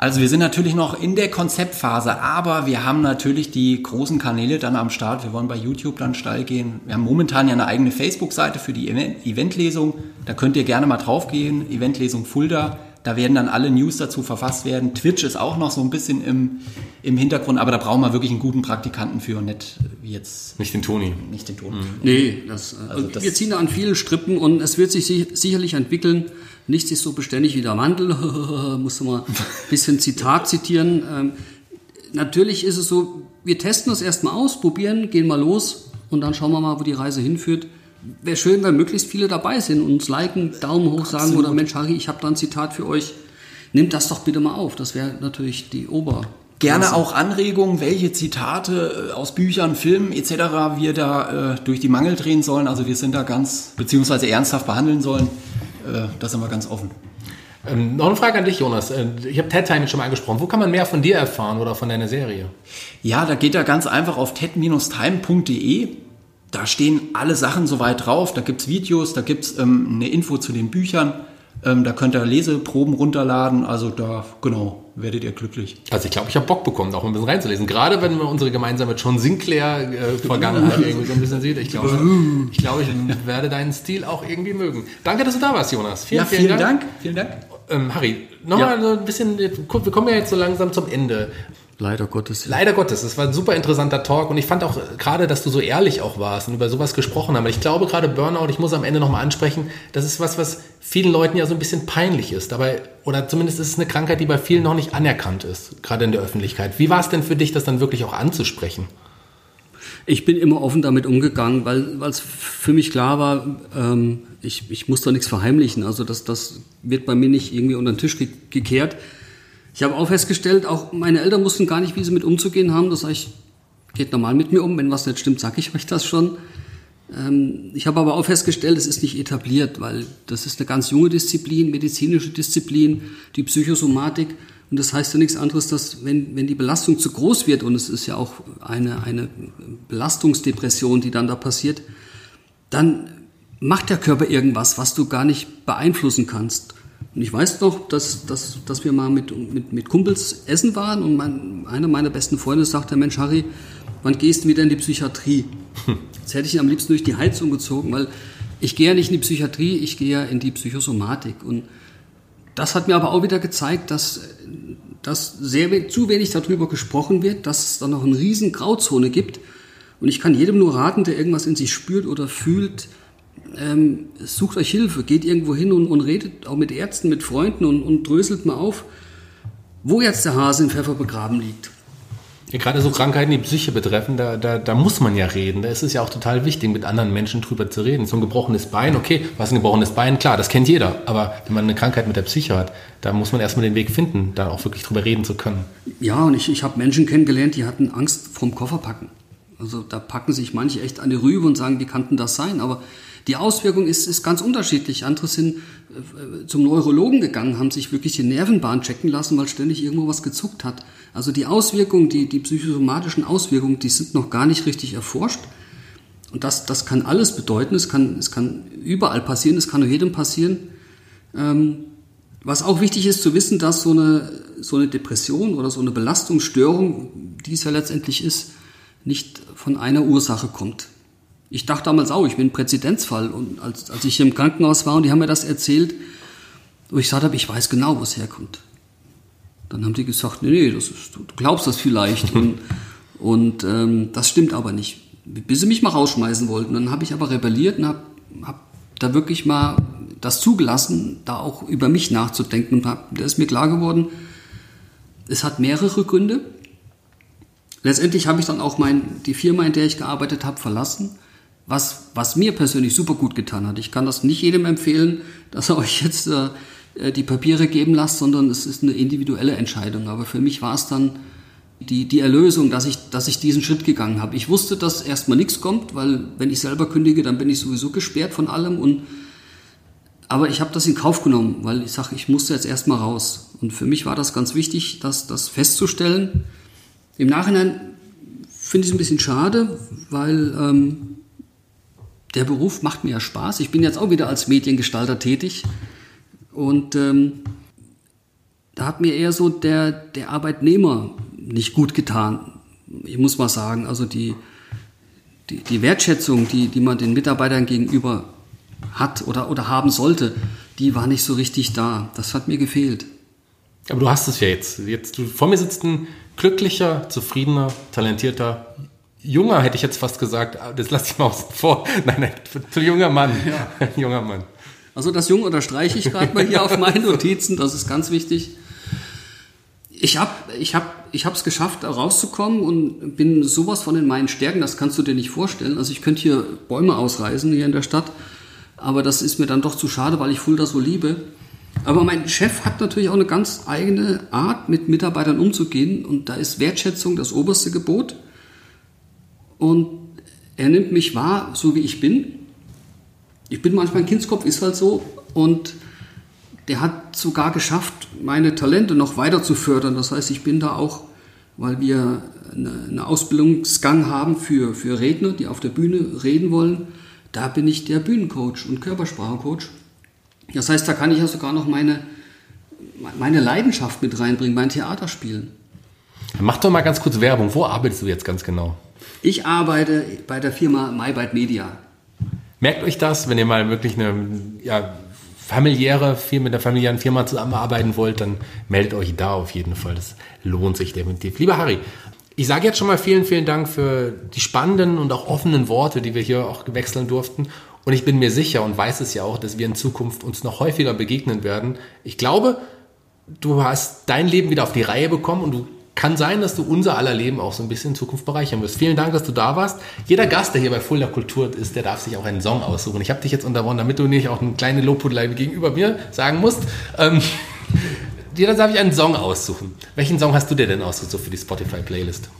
Also wir sind natürlich noch in der Konzeptphase, aber wir haben natürlich die großen Kanäle dann am Start. Wir wollen bei YouTube dann steil gehen. Wir haben momentan ja eine eigene Facebook-Seite für die Eventlesung. Da könnt ihr gerne mal draufgehen. Eventlesung Fulda. Da werden dann alle News dazu verfasst werden. Twitch ist auch noch so ein bisschen im, im Hintergrund, aber da brauchen wir wirklich einen guten Praktikanten für und nicht wie jetzt. Nicht den Toni. Nicht den Toni. Mhm. Nee, das, also das wir ziehen da an vielen Strippen und es wird sich sicherlich entwickeln. Nichts ist so beständig wie der Mandel. Musst du mal ein bisschen Zitat zitieren. Ähm, natürlich ist es so, wir testen das erstmal aus, probieren, gehen mal los und dann schauen wir mal, wo die Reise hinführt wäre schön, wenn möglichst viele dabei sind und uns liken, Daumen hoch sagen Absolut. oder Mensch, Harry, ich habe da ein Zitat für euch. Nehmt das doch bitte mal auf. Das wäre natürlich die Ober. Gerne auch Anregungen, welche Zitate äh, aus Büchern, Filmen etc. wir da äh, durch die Mangel drehen sollen. Also wir sind da ganz, beziehungsweise ernsthaft behandeln sollen. Äh, da sind wir ganz offen. Ähm, noch eine Frage an dich, Jonas. Äh, ich habe TED Time schon mal angesprochen. Wo kann man mehr von dir erfahren oder von deiner Serie? Ja, da geht er ganz einfach auf ted-time.de da stehen alle Sachen soweit drauf. Da gibt es Videos, da gibt es ähm, eine Info zu den Büchern. Ähm, da könnt ihr Leseproben runterladen. Also da, genau, werdet ihr glücklich. Also ich glaube, ich habe Bock bekommen, auch ein bisschen reinzulesen. Gerade wenn man unsere gemeinsame John Sinclair-Vergangenheit äh, irgendwie so ein bisschen sieht. Ich glaube, ich, glaube, ich werde deinen Stil auch irgendwie mögen. Danke, dass du da warst, Jonas. Vielen, ja, vielen, vielen Dank. Dank. Vielen Dank. Ähm, Harry, nochmal ja. so ein bisschen, wir kommen ja jetzt so langsam zum Ende. Leider Gottes. Leider Gottes. Es war ein super interessanter Talk und ich fand auch gerade, dass du so ehrlich auch warst und über sowas gesprochen haben. Ich glaube gerade Burnout, ich muss am Ende nochmal ansprechen, das ist was, was vielen Leuten ja so ein bisschen peinlich ist. Dabei, oder zumindest ist es eine Krankheit, die bei vielen noch nicht anerkannt ist, gerade in der Öffentlichkeit. Wie war es denn für dich, das dann wirklich auch anzusprechen? Ich bin immer offen damit umgegangen, weil es für mich klar war, ähm, ich, ich muss da nichts verheimlichen. Also das, das wird bei mir nicht irgendwie unter den Tisch ge gekehrt. Ich habe auch festgestellt, auch meine Eltern wussten gar nicht, wie sie mit umzugehen haben. Das heißt, geht normal mit mir um. Wenn was nicht stimmt, sage ich euch das schon. Ähm, ich habe aber auch festgestellt, es ist nicht etabliert, weil das ist eine ganz junge Disziplin, medizinische Disziplin, die Psychosomatik. Und das heißt ja nichts anderes, dass wenn, wenn die Belastung zu groß wird, und es ist ja auch eine, eine Belastungsdepression, die dann da passiert, dann macht der Körper irgendwas, was du gar nicht beeinflussen kannst. Und ich weiß noch, dass, dass, dass wir mal mit, mit, mit Kumpels essen waren und mein, einer meiner besten Freunde sagte, Mensch Harry, wann gehst du wieder in die Psychiatrie? Jetzt hätte ich ihn am liebsten durch die Heizung gezogen, weil ich gehe ja nicht in die Psychiatrie, ich gehe ja in die Psychosomatik. Und das hat mir aber auch wieder gezeigt, dass, dass sehr, zu wenig darüber gesprochen wird, dass es da noch eine riesen Grauzone gibt. Und ich kann jedem nur raten, der irgendwas in sich spürt oder fühlt, ähm, sucht euch Hilfe, geht irgendwo hin und, und, redet auch mit Ärzten, mit Freunden und, und dröselt mal auf, wo jetzt der Hase in Pfeffer begraben liegt. Ja, gerade so Krankheiten, die Psyche betreffen, da, da, da muss man ja reden. Da ist es ja auch total wichtig, mit anderen Menschen drüber zu reden. So ein gebrochenes Bein, okay, was ein gebrochenes Bein, klar, das kennt jeder. Aber wenn man eine Krankheit mit der Psyche hat, da muss man erstmal den Weg finden, da auch wirklich drüber reden zu können. Ja, und ich, ich habe Menschen kennengelernt, die hatten Angst vorm Kofferpacken. Also da packen sich manche echt an die Rübe und sagen, wie kann denn das sein? Aber die Auswirkung ist, ist ganz unterschiedlich. Andere sind äh, zum Neurologen gegangen, haben sich wirklich die Nervenbahn checken lassen, weil ständig irgendwo was gezuckt hat. Also die Auswirkungen, die, die psychosomatischen Auswirkungen, die sind noch gar nicht richtig erforscht. Und das, das kann alles bedeuten. Es kann, es kann überall passieren, es kann nur jedem passieren. Ähm, was auch wichtig ist zu wissen, dass so eine, so eine Depression oder so eine Belastungsstörung, die es ja letztendlich ist, nicht von einer Ursache kommt. Ich dachte damals auch, ich bin ein Präzedenzfall. Und als, als ich hier im Krankenhaus war und die haben mir das erzählt, wo ich gesagt habe, ich weiß genau, wo es herkommt. Dann haben die gesagt, nee, nee, das ist, du glaubst das vielleicht. und und ähm, das stimmt aber nicht. Bis sie mich mal rausschmeißen wollten. Dann habe ich aber rebelliert und habe hab da wirklich mal das zugelassen, da auch über mich nachzudenken. Und hab, da ist mir klar geworden, es hat mehrere Gründe. Letztendlich habe ich dann auch mein, die Firma, in der ich gearbeitet habe, verlassen was, was mir persönlich super gut getan hat. Ich kann das nicht jedem empfehlen, dass er euch jetzt äh, die Papiere geben lasst, sondern es ist eine individuelle Entscheidung. Aber für mich war es dann die, die Erlösung, dass ich, dass ich diesen Schritt gegangen habe. Ich wusste, dass erstmal nichts kommt, weil wenn ich selber kündige, dann bin ich sowieso gesperrt von allem. Und, aber ich habe das in Kauf genommen, weil ich sage, ich musste jetzt erstmal raus. Und für mich war das ganz wichtig, das, das festzustellen. Im Nachhinein finde ich es ein bisschen schade, weil ähm, der Beruf macht mir ja Spaß. Ich bin jetzt auch wieder als Mediengestalter tätig und ähm, da hat mir eher so der, der Arbeitnehmer nicht gut getan. Ich muss mal sagen, also die, die, die Wertschätzung, die, die man den Mitarbeitern gegenüber hat oder, oder haben sollte, die war nicht so richtig da. Das hat mir gefehlt. Aber du hast es ja jetzt. jetzt du, vor mir sitzt ein glücklicher, zufriedener, talentierter junger, hätte ich jetzt fast gesagt. Das lasse ich mal außen vor. Nein, nein, zu junger Mann. Ja. Ein junger Mann. Also das Jung unterstreiche ich gerade mal hier auf meinen Notizen, das ist ganz wichtig. Ich habe ich hab, ich es geschafft, rauszukommen und bin sowas von in meinen Stärken, das kannst du dir nicht vorstellen. Also ich könnte hier Bäume ausreißen hier in der Stadt, aber das ist mir dann doch zu schade, weil ich Fulda so liebe. Aber mein Chef hat natürlich auch eine ganz eigene Art, mit Mitarbeitern umzugehen und da ist Wertschätzung das oberste Gebot und er nimmt mich wahr, so wie ich bin. Ich bin manchmal ein Kindskopf, ist halt so. Und der hat sogar geschafft, meine Talente noch weiter zu fördern. Das heißt, ich bin da auch, weil wir einen Ausbildungsgang haben für, für Redner, die auf der Bühne reden wollen, da bin ich der Bühnencoach und Körpersprachecoach. Das heißt, da kann ich ja sogar noch meine, meine Leidenschaft mit reinbringen, mein Theaterspielen. Mach doch mal ganz kurz Werbung. Wo arbeitest du jetzt ganz genau? Ich arbeite bei der Firma MyBite Media. Merkt euch das, wenn ihr mal wirklich eine ja, familiäre, Firma, mit einer familiären Firma zusammenarbeiten wollt, dann meldet euch da auf jeden Fall. Das lohnt sich definitiv. Lieber Harry, ich sage jetzt schon mal vielen, vielen Dank für die spannenden und auch offenen Worte, die wir hier auch wechseln durften. Und ich bin mir sicher und weiß es ja auch, dass wir in Zukunft uns noch häufiger begegnen werden. Ich glaube, du hast dein Leben wieder auf die Reihe bekommen und du kann sein, dass du unser aller Leben auch so ein bisschen in Zukunft bereichern wirst. Vielen Dank, dass du da warst. Jeder Gast, der hier bei Fulda Kultur ist, der darf sich auch einen Song aussuchen. Ich habe dich jetzt unterbrochen, damit du nicht auch eine kleine Lobhudelei gegenüber mir sagen musst. Ähm, jeder darf ich einen Song aussuchen. Welchen Song hast du dir denn ausgesucht für die Spotify-Playlist?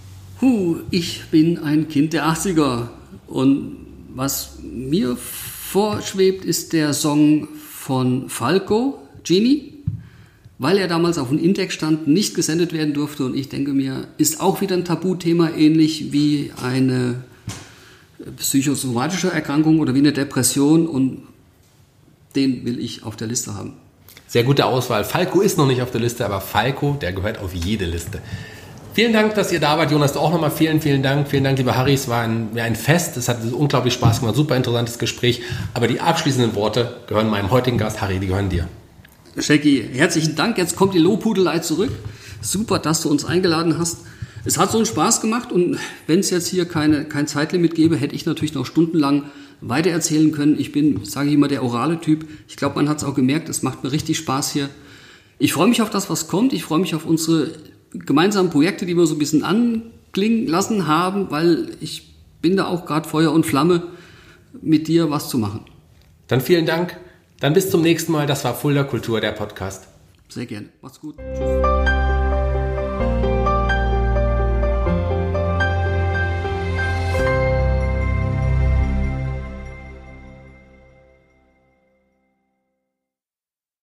Huh, ich bin ein Kind der 80er und was mir vorschwebt, ist der Song von Falco, Genie weil er damals auf dem Index stand, nicht gesendet werden durfte. Und ich denke mir, ist auch wieder ein Tabuthema, ähnlich wie eine psychosomatische Erkrankung oder wie eine Depression. Und den will ich auf der Liste haben. Sehr gute Auswahl. Falco ist noch nicht auf der Liste, aber Falco, der gehört auf jede Liste. Vielen Dank, dass ihr da wart. Jonas, auch nochmal vielen, vielen Dank. Vielen Dank, lieber Harry. Es war ein, ein Fest. Es hat unglaublich Spaß gemacht. Super interessantes Gespräch. Aber die abschließenden Worte gehören meinem heutigen Gast, Harry, die gehören dir. Shaggy, herzlichen Dank. Jetzt kommt die Lobhudelei zurück. Super, dass du uns eingeladen hast. Es hat so einen Spaß gemacht und wenn es jetzt hier keine, kein Zeitlimit gäbe, hätte ich natürlich noch stundenlang weitererzählen können. Ich bin, sage ich immer, der orale Typ. Ich glaube, man hat es auch gemerkt, es macht mir richtig Spaß hier. Ich freue mich auf das, was kommt. Ich freue mich auf unsere gemeinsamen Projekte, die wir so ein bisschen anklingen lassen haben, weil ich bin da auch gerade Feuer und Flamme, mit dir was zu machen. Dann vielen Dank. Dann bis zum nächsten Mal. Das war Fulda Kultur, der Podcast. Sehr gerne. Macht's gut. Tschüss.